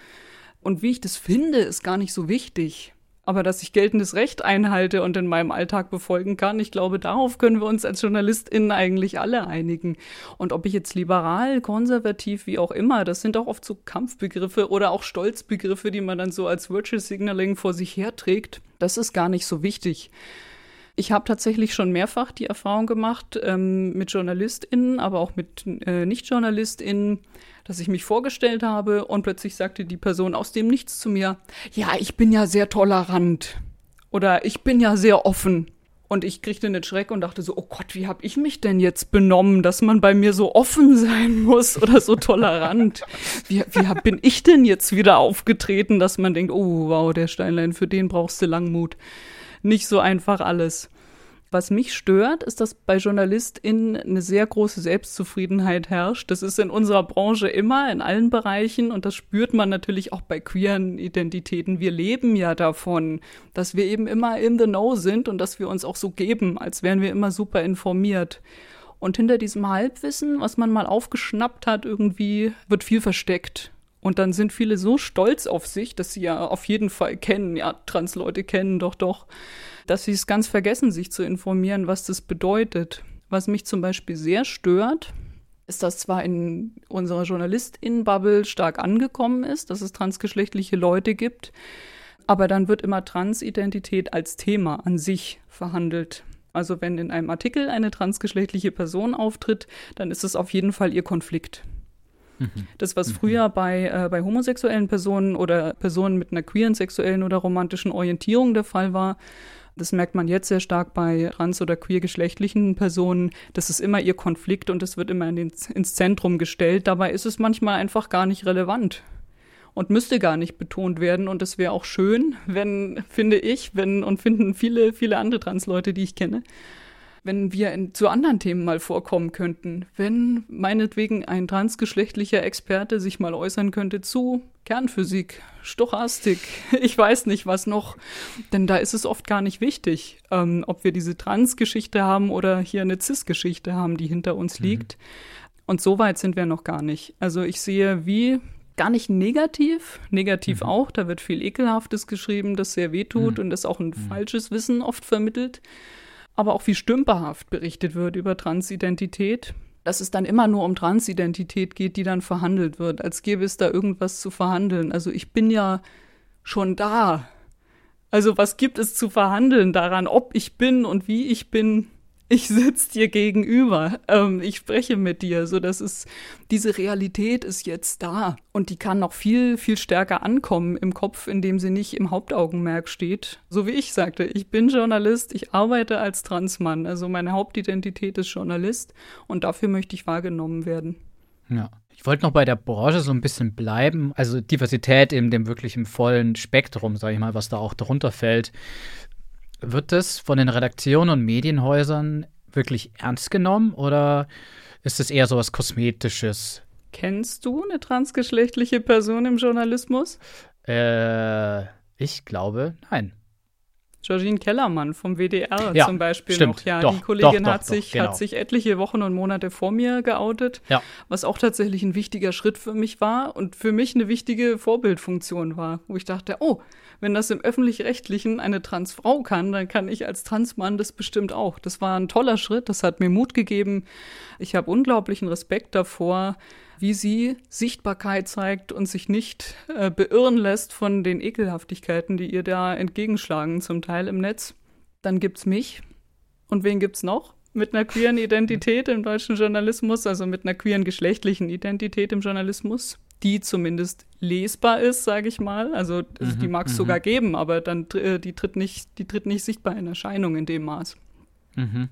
Und wie ich das finde, ist gar nicht so wichtig aber dass ich geltendes Recht einhalte und in meinem Alltag befolgen kann, ich glaube, darauf können wir uns als JournalistInnen eigentlich alle einigen. Und ob ich jetzt liberal, konservativ, wie auch immer, das sind auch oft so Kampfbegriffe oder auch Stolzbegriffe, die man dann so als Virtual Signaling vor sich herträgt. Das ist gar nicht so wichtig. Ich habe tatsächlich schon mehrfach die Erfahrung gemacht ähm, mit JournalistInnen, aber auch mit äh, Nicht-JournalistInnen, dass ich mich vorgestellt habe und plötzlich sagte die Person aus dem Nichts zu mir, ja, ich bin ja sehr tolerant oder ich bin ja sehr offen. Und ich kriegte einen Schreck und dachte so, oh Gott, wie habe ich mich denn jetzt benommen, dass man bei mir so offen sein muss oder so tolerant? Wie, wie hab, bin ich denn jetzt wieder aufgetreten, dass man denkt, oh wow, der Steinlein, für den brauchst du Langmut. Nicht so einfach alles. Was mich stört, ist, dass bei JournalistInnen eine sehr große Selbstzufriedenheit herrscht. Das ist in unserer Branche immer, in allen Bereichen und das spürt man natürlich auch bei queeren Identitäten. Wir leben ja davon, dass wir eben immer in the know sind und dass wir uns auch so geben, als wären wir immer super informiert. Und hinter diesem Halbwissen, was man mal aufgeschnappt hat, irgendwie wird viel versteckt. Und dann sind viele so stolz auf sich, dass sie ja auf jeden Fall kennen, ja, Transleute kennen doch doch dass sie es ganz vergessen, sich zu informieren, was das bedeutet. Was mich zum Beispiel sehr stört, ist, dass zwar in unserer JournalistInnen-Bubble stark angekommen ist, dass es transgeschlechtliche Leute gibt, aber dann wird immer Transidentität als Thema an sich verhandelt. Also wenn in einem Artikel eine transgeschlechtliche Person auftritt, dann ist es auf jeden Fall ihr Konflikt. Mhm. Das, was mhm. früher bei, äh, bei homosexuellen Personen oder Personen mit einer queeren sexuellen oder romantischen Orientierung der Fall war, das merkt man jetzt sehr stark bei trans- oder queergeschlechtlichen Personen. Das ist immer ihr Konflikt und es wird immer in den, ins Zentrum gestellt. Dabei ist es manchmal einfach gar nicht relevant und müsste gar nicht betont werden. Und es wäre auch schön, wenn, finde ich, wenn und finden viele, viele andere Transleute, die ich kenne, wenn wir in, zu anderen Themen mal vorkommen könnten. Wenn meinetwegen ein transgeschlechtlicher Experte sich mal äußern könnte zu Kernphysik, Stochastik, ich weiß nicht was noch, denn da ist es oft gar nicht wichtig, ähm, ob wir diese Trans-Geschichte haben oder hier eine Cis-Geschichte haben, die hinter uns mhm. liegt. Und so weit sind wir noch gar nicht. Also ich sehe, wie gar nicht negativ, negativ mhm. auch, da wird viel Ekelhaftes geschrieben, das sehr wehtut mhm. und das auch ein mhm. falsches Wissen oft vermittelt, aber auch wie stümperhaft berichtet wird über Transidentität, dass es dann immer nur um Transidentität geht, die dann verhandelt wird, als gäbe es da irgendwas zu verhandeln. Also ich bin ja schon da. Also was gibt es zu verhandeln daran, ob ich bin und wie ich bin? Ich sitze dir gegenüber, ähm, ich spreche mit dir, so dass es diese Realität ist jetzt da und die kann noch viel viel stärker ankommen im Kopf, indem sie nicht im Hauptaugenmerk steht. So wie ich sagte, ich bin Journalist, ich arbeite als Transmann, also meine Hauptidentität ist Journalist und dafür möchte ich wahrgenommen werden. Ja. Ich wollte noch bei der Branche so ein bisschen bleiben, also Diversität in dem wirklich im vollen Spektrum, sage ich mal, was da auch darunter fällt. Wird das von den Redaktionen und Medienhäusern wirklich ernst genommen oder ist es eher so was Kosmetisches? Kennst du eine transgeschlechtliche Person im Journalismus? Äh, ich glaube, nein. Georgine Kellermann vom WDR ja, zum Beispiel stimmt, noch. Ja, doch, die Kollegin doch, hat, doch, sich, genau. hat sich etliche Wochen und Monate vor mir geoutet, ja. was auch tatsächlich ein wichtiger Schritt für mich war und für mich eine wichtige Vorbildfunktion war, wo ich dachte, oh, wenn das im öffentlich-rechtlichen eine Transfrau kann, dann kann ich als Transmann das bestimmt auch. Das war ein toller Schritt, das hat mir Mut gegeben. Ich habe unglaublichen Respekt davor, wie sie Sichtbarkeit zeigt und sich nicht äh, beirren lässt von den Ekelhaftigkeiten, die ihr da entgegenschlagen, zum Teil im Netz. Dann gibt's mich. Und wen gibt's noch? Mit einer queeren Identität im deutschen Journalismus, also mit einer queeren geschlechtlichen Identität im Journalismus, die zumindest lesbar ist, sage ich mal. Also, also Mhm, die mag es mhm. sogar geben, aber dann äh, die tritt nicht, die tritt nicht sichtbar in Erscheinung in dem Maß. Mhm.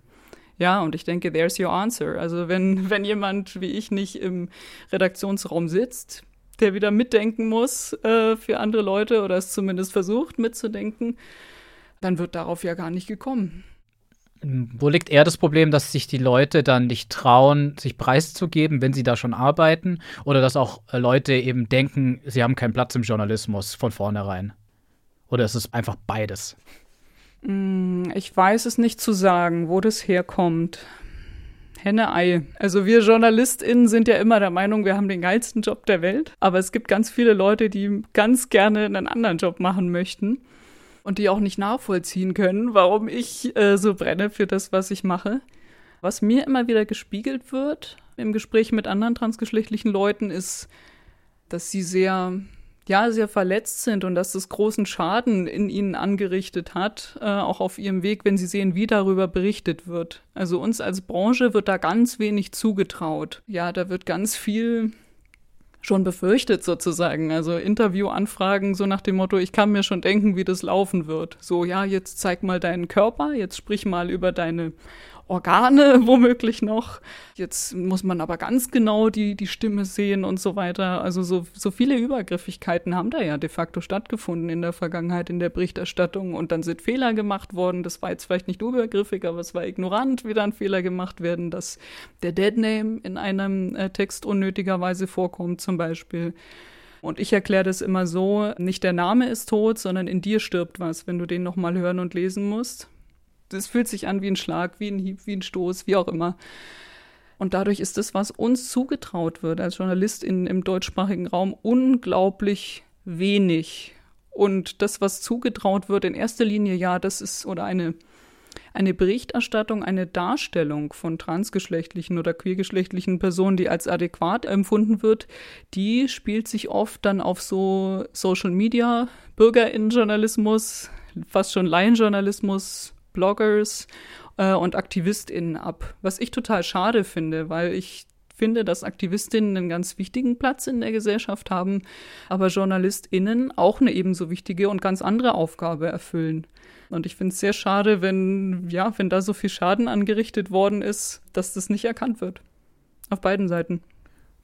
Ja, und ich denke, there's your answer. Also wenn, wenn jemand wie ich nicht im Redaktionsraum sitzt, der wieder mitdenken muss äh, für andere Leute oder es zumindest versucht mitzudenken, dann wird darauf ja gar nicht gekommen. Wo liegt eher das Problem, dass sich die Leute dann nicht trauen, sich preiszugeben, wenn sie da schon arbeiten? Oder dass auch äh, Leute eben denken, sie haben keinen Platz im Journalismus von vornherein? Oder ist es einfach beides? Mm, Ich weiß es nicht zu sagen, wo das herkommt. Henne-Ei. Also wir JournalistInnen sind ja immer der Meinung, wir haben den geilsten Job der Welt. Aber es gibt ganz viele Leute, die ganz gerne einen anderen Job machen möchten und die auch nicht nachvollziehen können, warum ich äh, so brenne für das, was ich mache. Was mir immer wieder gespiegelt wird im Gespräch mit anderen transgeschlechtlichen Leuten, ist, dass sie sehr, ja, sehr verletzt sind und dass das großen Schaden in ihnen angerichtet hat, äh, auch auf ihrem Weg, wenn sie sehen, wie darüber berichtet wird. Also uns als Branche wird da ganz wenig zugetraut. Ja, da wird ganz viel schon befürchtet sozusagen. Also Interviewanfragen so nach dem Motto, ich kann mir schon denken, wie das laufen wird. So, ja, jetzt zeig mal deinen Körper, jetzt sprich mal über deine Organe womöglich noch. Jetzt muss man aber ganz genau die, die Stimme sehen und so weiter. Also so, so viele Übergriffigkeiten haben da ja de facto stattgefunden in der Vergangenheit in der Berichterstattung und dann sind Fehler gemacht worden. Das war jetzt vielleicht nicht übergriffig, aber es war ignorant, wie dann Fehler gemacht werden, dass der Deadname in einem äh, Text unnötigerweise vorkommt zum Beispiel. Und ich erkläre das immer so, nicht der Name ist tot, sondern in dir stirbt was, wenn du den nochmal hören und lesen musst. Das fühlt sich an wie ein Schlag, wie ein Hieb, wie ein Stoß, wie auch immer. Und dadurch ist das, was uns zugetraut wird als JournalistInnen im deutschsprachigen Raum, unglaublich wenig. Und das, was zugetraut wird, in erster Linie, ja, das ist oder eine, eine Berichterstattung, eine Darstellung von transgeschlechtlichen oder queergeschlechtlichen Personen, die als adäquat empfunden wird, die spielt sich oft dann auf so Social Media, BürgerInnenjournalismus, fast schon Laienjournalismus, Bloggers äh, und AktivistInnen ab. Was ich total schade finde, weil ich finde, dass AktivistInnen einen ganz wichtigen Platz in der Gesellschaft haben, aber JournalistInnen auch eine ebenso wichtige und ganz andere Aufgabe erfüllen. Und ich finde es sehr schade, wenn, ja, wenn da so viel Schaden angerichtet worden ist, dass das nicht erkannt wird. Auf beiden Seiten.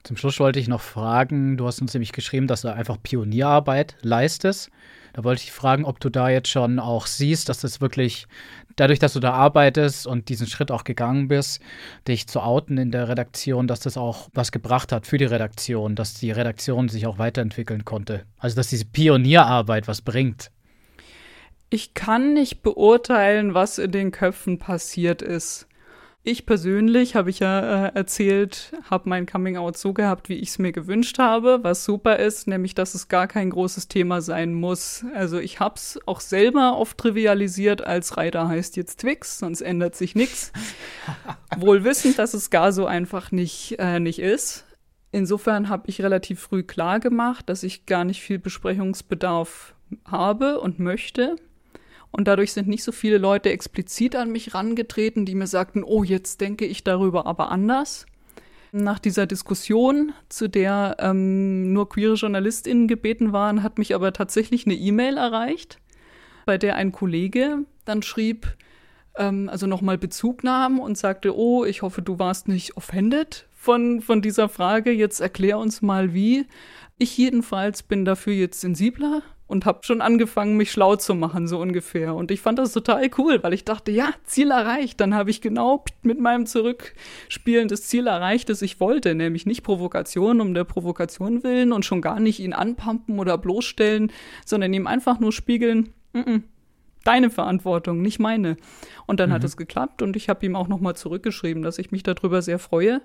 Zum Schluss wollte ich noch fragen, du hast uns nämlich geschrieben, dass du einfach Pionierarbeit leistest. Da wollte ich fragen, ob du da jetzt schon auch siehst, dass das wirklich, dadurch, dass du da arbeitest und diesen Schritt auch gegangen bist, dich zu outen in der Redaktion, dass das auch was gebracht hat für die Redaktion, dass die Redaktion sich auch weiterentwickeln konnte. Also, dass diese Pionierarbeit was bringt. Ich kann nicht beurteilen, was in den Köpfen passiert ist. Ich persönlich, habe ich ja äh, erzählt, habe mein Coming-out so gehabt, wie ich es mir gewünscht habe, was super ist, nämlich, dass es gar kein großes Thema sein muss. Also ich habe es auch selber oft trivialisiert, als Reiter heißt jetzt Twix, sonst ändert sich nichts. Wohl wissend, dass es gar so einfach nicht, äh, nicht ist. Insofern habe ich relativ früh klar gemacht, dass ich gar nicht viel Besprechungsbedarf habe und möchte. Und dadurch sind nicht so viele Leute explizit an mich rangetreten, die mir sagten, oh, jetzt denke ich darüber aber anders. Nach dieser Diskussion, zu der ähm, nur queere JournalistInnen gebeten waren, hat mich aber tatsächlich eine E-Mail erreicht, bei der ein Kollege dann schrieb, ähm, also nochmal Bezug nahm und sagte, oh, ich hoffe, du warst nicht offended von, von dieser Frage, jetzt erklär uns mal wie. Ich jedenfalls bin dafür jetzt sensibler und habe schon angefangen, mich schlau zu machen, so ungefähr. Und ich fand das total cool, weil ich dachte, ja, Ziel erreicht. Dann habe ich genau mit meinem Zurückspielen das Ziel erreicht, das ich wollte, nämlich nicht Provokation um der Provokation willen und schon gar nicht ihn anpumpen oder bloßstellen, sondern ihm einfach nur spiegeln, mm -mm, deine Verantwortung, nicht meine. Und dann mhm. hat es geklappt und ich habe ihm auch nochmal zurückgeschrieben, dass ich mich darüber sehr freue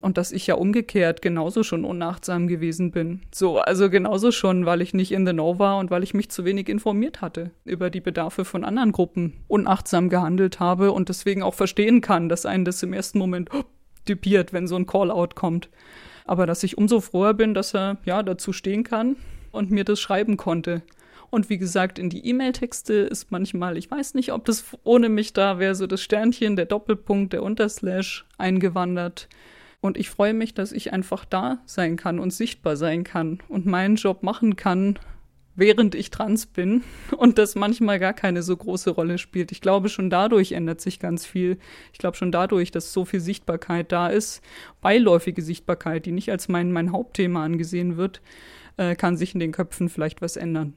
und dass ich ja umgekehrt genauso schon unachtsam gewesen bin. So, also genauso schon, weil ich nicht in the know war und weil ich mich zu wenig informiert hatte über die Bedarfe von anderen Gruppen, unachtsam gehandelt habe und deswegen auch verstehen kann, dass einen das im ersten Moment typiert, wenn so ein Call-out kommt. Aber dass ich umso froher bin, dass er ja dazu stehen kann und mir das schreiben konnte. Und wie gesagt, in die E-Mail-Texte ist manchmal, ich weiß nicht, ob das ohne mich da wäre, so das Sternchen, der Doppelpunkt, der Unterslash eingewandert. Und ich freue mich, dass ich einfach da sein kann und sichtbar sein kann und meinen Job machen kann, während ich trans bin und das manchmal gar keine so große Rolle spielt. Ich glaube, schon dadurch ändert sich ganz viel. Ich glaube schon dadurch, dass so viel Sichtbarkeit da ist, beiläufige Sichtbarkeit, die nicht als mein, mein Hauptthema angesehen wird, äh, kann sich in den Köpfen vielleicht was ändern.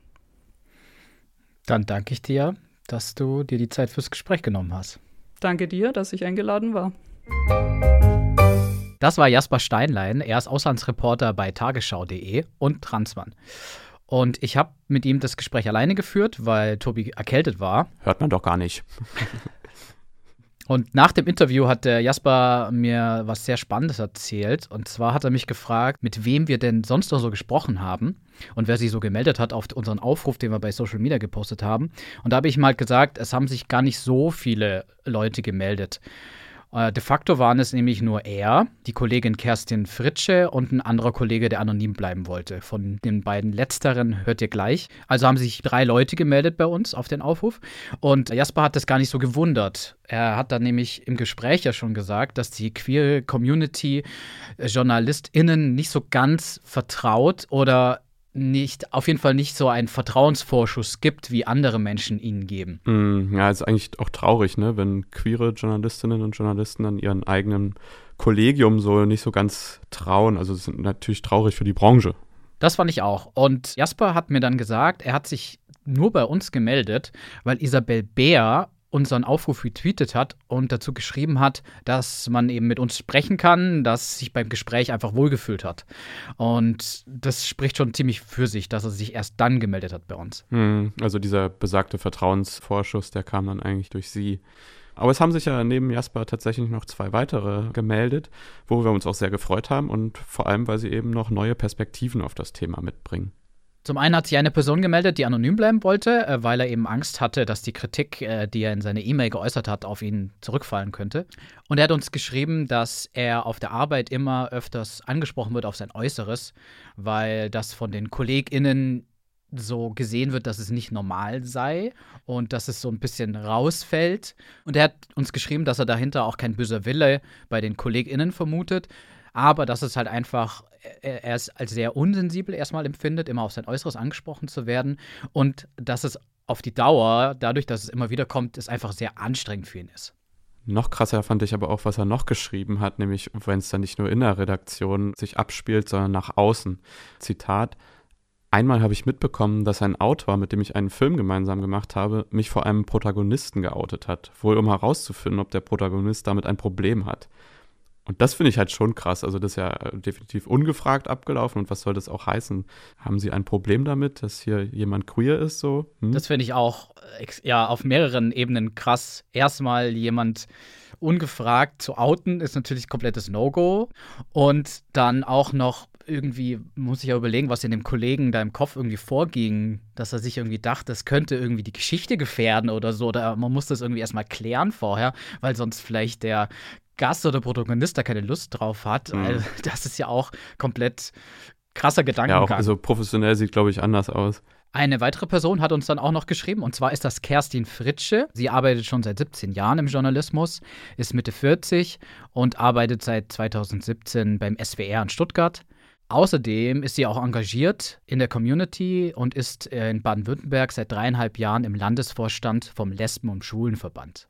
Dann danke ich dir, dass du dir die Zeit fürs Gespräch genommen hast. Danke dir, dass ich eingeladen war. Das war Jasper Steinlein. Er ist Auslandsreporter bei tagesschau.de und Transmann. Und ich habe mit ihm das Gespräch alleine geführt, weil Tobi erkältet war. Hört man doch gar nicht. Und nach dem Interview hat der Jasper mir was sehr Spannendes erzählt. Und zwar hat er mich gefragt, mit wem wir denn sonst noch so gesprochen haben und wer sich so gemeldet hat auf unseren Aufruf, den wir bei Social Media gepostet haben. Und da habe ich ihm halt gesagt, es haben sich gar nicht so viele Leute gemeldet. Äh, de facto waren es nämlich nur er, die Kollegin Kerstin Fritsche und ein anderer Kollege, der anonym bleiben wollte. Von den beiden letzteren hört ihr gleich. Also haben sich drei Leute gemeldet bei uns auf den Aufruf. Und Jasper hat das gar nicht so gewundert. Er hat dann nämlich im Gespräch ja schon gesagt, dass die queere Community JournalistInnen nicht so ganz vertraut oder nicht, auf jeden Fall nicht so einen Vertrauensvorschuss gibt, wie andere Menschen ihnen geben. Mm, ja, ist eigentlich auch traurig, ne, wenn queere Journalistinnen und Journalisten an ihren eigenen Kollegium so nicht so ganz trauen. Also es ist natürlich traurig für die Branche. Das fand ich auch. Und Jasper hat mir dann gesagt, er hat sich nur bei uns gemeldet, weil Isabel Bär unseren Aufruf retweetet hat und dazu geschrieben hat, dass man eben mit uns sprechen kann, dass sich beim Gespräch einfach wohlgefühlt hat. Und das spricht schon ziemlich für sich, dass er sich erst dann gemeldet hat bei uns. Hm, also dieser besagte Vertrauensvorschuss, der kam dann eigentlich durch sie. Aber es haben sich ja neben Jasper tatsächlich noch zwei weitere gemeldet, wo wir uns auch sehr gefreut haben und vor allem, weil sie eben noch neue Perspektiven auf das Thema mitbringen. Zum einen hat sich eine Person gemeldet, die anonym bleiben wollte, äh, weil er eben Angst hatte, dass die Kritik, äh, die er in seiner E-Mail geäußert hat, auf ihn zurückfallen könnte. Und er hat uns geschrieben, dass er auf der Arbeit immer öfters angesprochen wird auf sein Äußeres, weil das von den KollegInnen so gesehen wird, dass es nicht normal sei und dass es so ein bisschen rausfällt. Und er hat uns geschrieben, dass er dahinter auch kein böser Wille bei den KollegInnen vermutet, aber dass es halt einfach, er es als sehr unsensibel erstmal empfindet, immer auf sein Äußeres angesprochen zu werden und dass es auf die Dauer, dadurch, dass es immer wieder kommt, es einfach sehr anstrengend für ihn ist. Noch krasser fand ich aber auch, was er noch geschrieben hat, nämlich wenn es dann nicht nur in der Redaktion sich abspielt, sondern nach außen. Zitat. Einmal habe ich mitbekommen, dass ein Autor, mit dem ich einen Film gemeinsam gemacht habe, mich vor einem Protagonisten geoutet hat, wohl um herauszufinden, ob der Protagonist damit ein Problem hat. Und das finde ich halt schon krass. Also, das ist ja äh, definitiv ungefragt abgelaufen. Und was soll das auch heißen? Haben Sie ein Problem damit, dass hier jemand queer ist? So? Hm? Das finde ich auch, ja, auf mehreren Ebenen krass. Erstmal jemand ungefragt zu outen, ist natürlich komplettes No-Go. Und dann auch noch irgendwie, muss ich ja überlegen, was in dem Kollegen da im Kopf irgendwie vorging, dass er sich irgendwie dachte, das könnte irgendwie die Geschichte gefährden oder so. Oder man muss das irgendwie erstmal klären vorher, weil sonst vielleicht der Gast oder Protagonist da keine Lust drauf hat. Mhm. Also, das ist ja auch komplett krasser Gedankengang. Ja, auch, also professionell sieht, glaube ich, anders aus. Eine weitere Person hat uns dann auch noch geschrieben, und zwar ist das Kerstin Fritsche. Sie arbeitet schon seit 17 Jahren im Journalismus, ist Mitte 40 und arbeitet seit 2017 beim SWR in Stuttgart. Außerdem ist sie auch engagiert in der Community und ist in Baden-Württemberg seit dreieinhalb Jahren im Landesvorstand vom Lesben- und Schulenverband.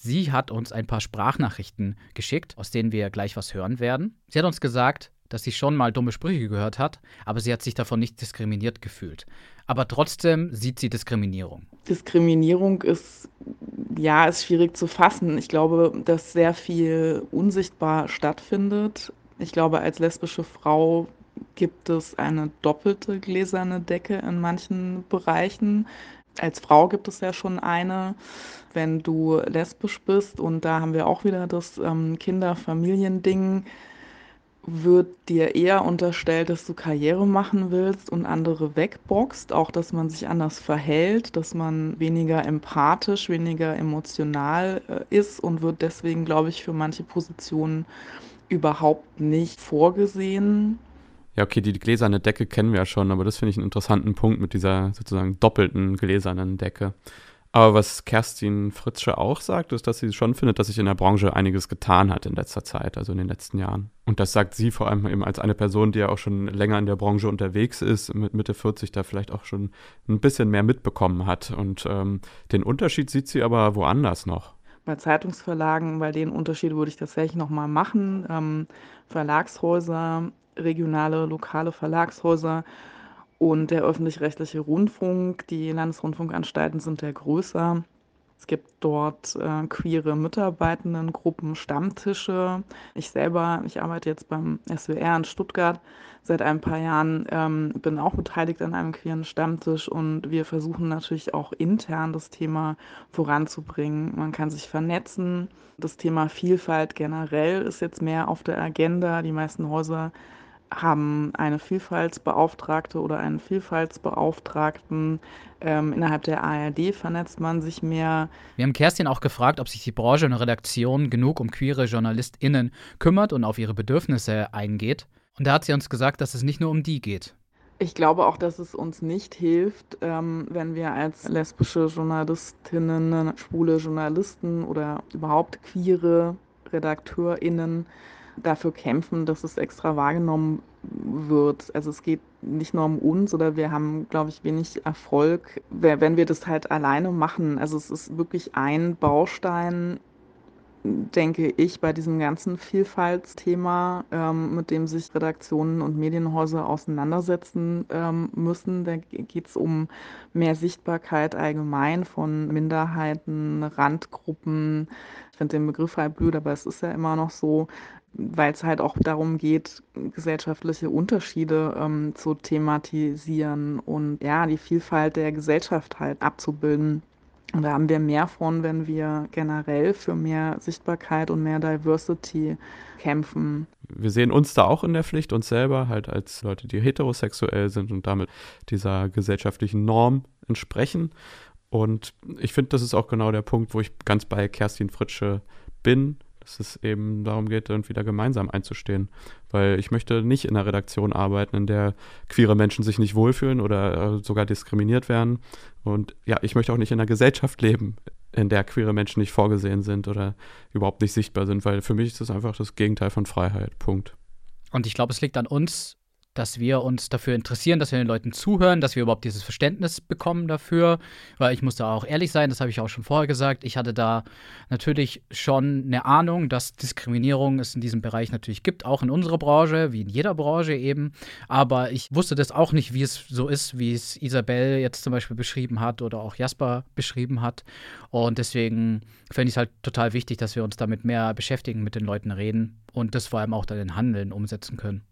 Sie hat uns ein paar Sprachnachrichten geschickt, aus denen wir gleich was hören werden. Sie hat uns gesagt, dass sie schon mal dumme Sprüche gehört hat, aber sie hat sich davon nicht diskriminiert gefühlt. Aber trotzdem sieht sie Diskriminierung. Diskriminierung ist, ja, ist schwierig zu fassen. Ich glaube, dass sehr viel unsichtbar stattfindet. Ich glaube, als lesbische Frau gibt es eine doppelte gläserne Decke in manchen Bereichen. Als Frau gibt es ja schon eine, wenn du lesbisch bist. Und da haben wir auch wieder das ähm, Kinder-Familien-Ding wird dir eher unterstellt, dass du Karriere machen willst und andere wegboxt, auch dass man sich anders verhält, dass man weniger empathisch, weniger emotional äh, ist und wird deswegen, glaube ich, für manche Positionen überhaupt nicht vorgesehen. Ja, okay, die gläserne Decke kennen wir ja schon, aber das finde ich einen interessanten Punkt mit dieser sozusagen doppelten gläsernen Decke. Aber was Kerstin Fritzsche auch sagt, ist, dass sie schon findet, dass sich in der Branche einiges getan hat in letzter Zeit, also in den letzten Jahren. Und das sagt sie vor allem eben als eine Person, die ja auch schon länger in der Branche unterwegs ist, mit Mitte 40 da vielleicht auch schon ein bisschen mehr mitbekommen hat. Und ähm, den Unterschied sieht sie aber woanders noch. Bei Zeitungsverlagen, bei den Unterschiede würde ich tatsächlich nochmal machen. Ähm, Verlagshäuser, regionale, lokale Verlagshäuser und der öffentlich-rechtliche Rundfunk, die Landesrundfunkanstalten sind ja größer. Es gibt dort äh, queere Mitarbeitendengruppen, Stammtische. Ich selber, ich arbeite jetzt beim SWR in Stuttgart seit ein paar Jahren, ähm, bin auch beteiligt an einem queeren Stammtisch und wir versuchen natürlich auch intern das Thema voranzubringen. Man kann sich vernetzen. Das Thema Vielfalt generell ist jetzt mehr auf der Agenda. Die meisten Häuser haben eine Vielfaltsbeauftragte oder einen Vielfaltsbeauftragten. Ähm, innerhalb der ARD vernetzt man sich mehr. Wir haben Kerstin auch gefragt, ob sich die Branche und Redaktion genug um queere JournalistInnen kümmert und auf ihre Bedürfnisse eingeht. Und da hat sie uns gesagt, dass es nicht nur um die geht. Ich glaube auch, dass es uns nicht hilft, ähm, wenn wir als lesbische Journalistinnen, schwule Journalisten oder überhaupt queere RedakteurInnen dafür kämpfen, dass es extra wahrgenommen wird. Also es geht nicht nur um uns oder wir haben, glaube ich, wenig Erfolg, wenn wir das halt alleine machen. Also es ist wirklich ein Baustein denke ich, bei diesem ganzen Vielfaltsthema, ähm, mit dem sich Redaktionen und Medienhäuser auseinandersetzen ähm, müssen. Da geht es um mehr Sichtbarkeit allgemein von Minderheiten, Randgruppen. Ich finde den Begriff halt blöd, aber es ist ja immer noch so, weil es halt auch darum geht, gesellschaftliche Unterschiede ähm, zu thematisieren und ja, die Vielfalt der Gesellschaft halt abzubilden. Und da haben wir mehr von, wenn wir generell für mehr Sichtbarkeit und mehr Diversity kämpfen. Wir sehen uns da auch in der Pflicht, uns selber halt als Leute, die heterosexuell sind und damit dieser gesellschaftlichen Norm entsprechen. Und ich finde, das ist auch genau der Punkt, wo ich ganz bei Kerstin Fritsche bin, dass es eben darum geht, irgendwie da gemeinsam einzustehen. Weil ich möchte nicht in einer Redaktion arbeiten, in der queere Menschen sich nicht wohlfühlen oder äh, sogar diskriminiert werden. Und ja, ich möchte auch nicht in einer Gesellschaft leben, in der queere Menschen nicht vorgesehen sind oder überhaupt nicht sichtbar sind, weil für mich ist das einfach das Gegenteil von Freiheit. Punkt. Und ich glaube, es liegt an uns, dass wir uns dafür interessieren, dass wir den Leuten zuhören, dass wir überhaupt dieses Verständnis bekommen dafür. Weil ich muss da auch ehrlich sein, das habe ich auch schon vorher gesagt. Ich hatte da natürlich schon eine Ahnung, dass Diskriminierung es in diesem Bereich natürlich gibt, auch in unserer Branche, wie in jeder Branche eben. Aber ich wusste das auch nicht, wie es so ist, wie es Isabel jetzt zum Beispiel beschrieben hat oder auch Jasper beschrieben hat. Und deswegen fände ich es halt total wichtig, dass wir uns damit mehr beschäftigen, mit den Leuten reden und das vor allem auch dann in Handeln umsetzen können.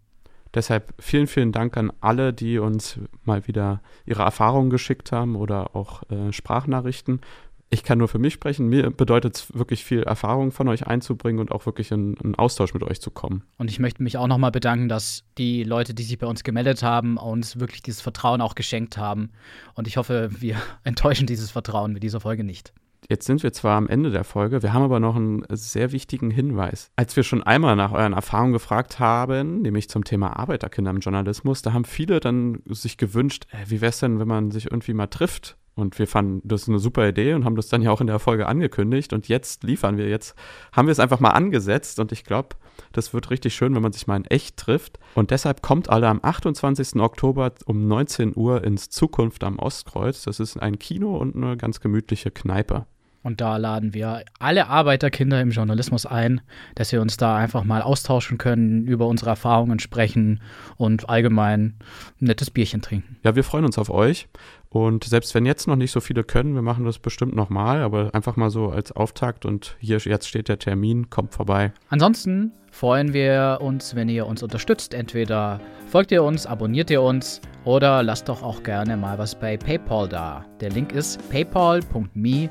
Deshalb vielen, vielen Dank an alle, die uns mal wieder ihre Erfahrungen geschickt haben oder auch äh, Sprachnachrichten. Ich kann nur für mich sprechen. Mir bedeutet es wirklich viel Erfahrung von euch einzubringen und auch wirklich in einen Austausch mit euch zu kommen. Und ich möchte mich auch nochmal bedanken, dass die Leute, die sich bei uns gemeldet haben, uns wirklich dieses Vertrauen auch geschenkt haben. Und ich hoffe, wir enttäuschen dieses Vertrauen mit dieser Folge nicht. Jetzt sind wir zwar am Ende der Folge, wir haben aber noch einen sehr wichtigen Hinweis. Als wir schon einmal nach euren Erfahrungen gefragt haben, nämlich zum Thema Arbeiterkinder im Journalismus, da haben viele dann sich gewünscht, äh, wie wäre es denn, wenn man sich irgendwie mal trifft? Und wir fanden das eine super Idee und haben das dann ja auch in der Folge angekündigt. Und jetzt liefern wir, jetzt haben wir es einfach mal angesetzt. Und ich glaube, das wird richtig schön, wenn man sich mal in echt trifft. Und deshalb kommt alle am 28. Oktober um 19 Uhr ins Zukunft am Ostkreuz. Das ist ein Kino und eine ganz gemütliche Kneipe. Und da laden wir alle Arbeiterkinder im Journalismus ein, dass wir uns da einfach mal austauschen können, über unsere Erfahrungen sprechen und allgemein ein nettes Bierchen trinken. Ja, wir freuen uns auf euch. Und selbst wenn jetzt noch nicht so viele können, wir machen das bestimmt nochmal, aber einfach mal so als Auftakt und hier jetzt steht der Termin, kommt vorbei. Ansonsten freuen wir uns, wenn ihr uns unterstützt. Entweder folgt ihr uns, abonniert ihr uns oder lasst doch auch gerne mal was bei PayPal da. Der Link ist paypal.me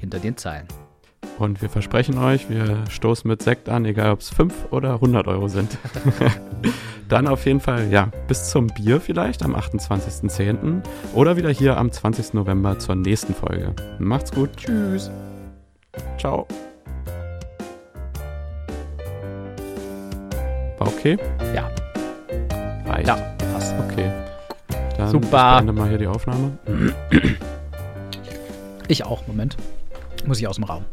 hinter den Zeilen. Und wir versprechen euch, wir stoßen mit Sekt an, egal ob es 5 oder 100 Euro sind. Dann auf jeden Fall, ja, bis zum Bier vielleicht am 28.10. oder wieder hier am 20. November zur nächsten Folge. Macht's gut. Tschüss. Ciao. War okay? Ja. Reicht. Ja, passt. Okay. Dann Super. Ich mal hier die Aufnahme. Ich auch, Moment. Muss ich aus dem Raum.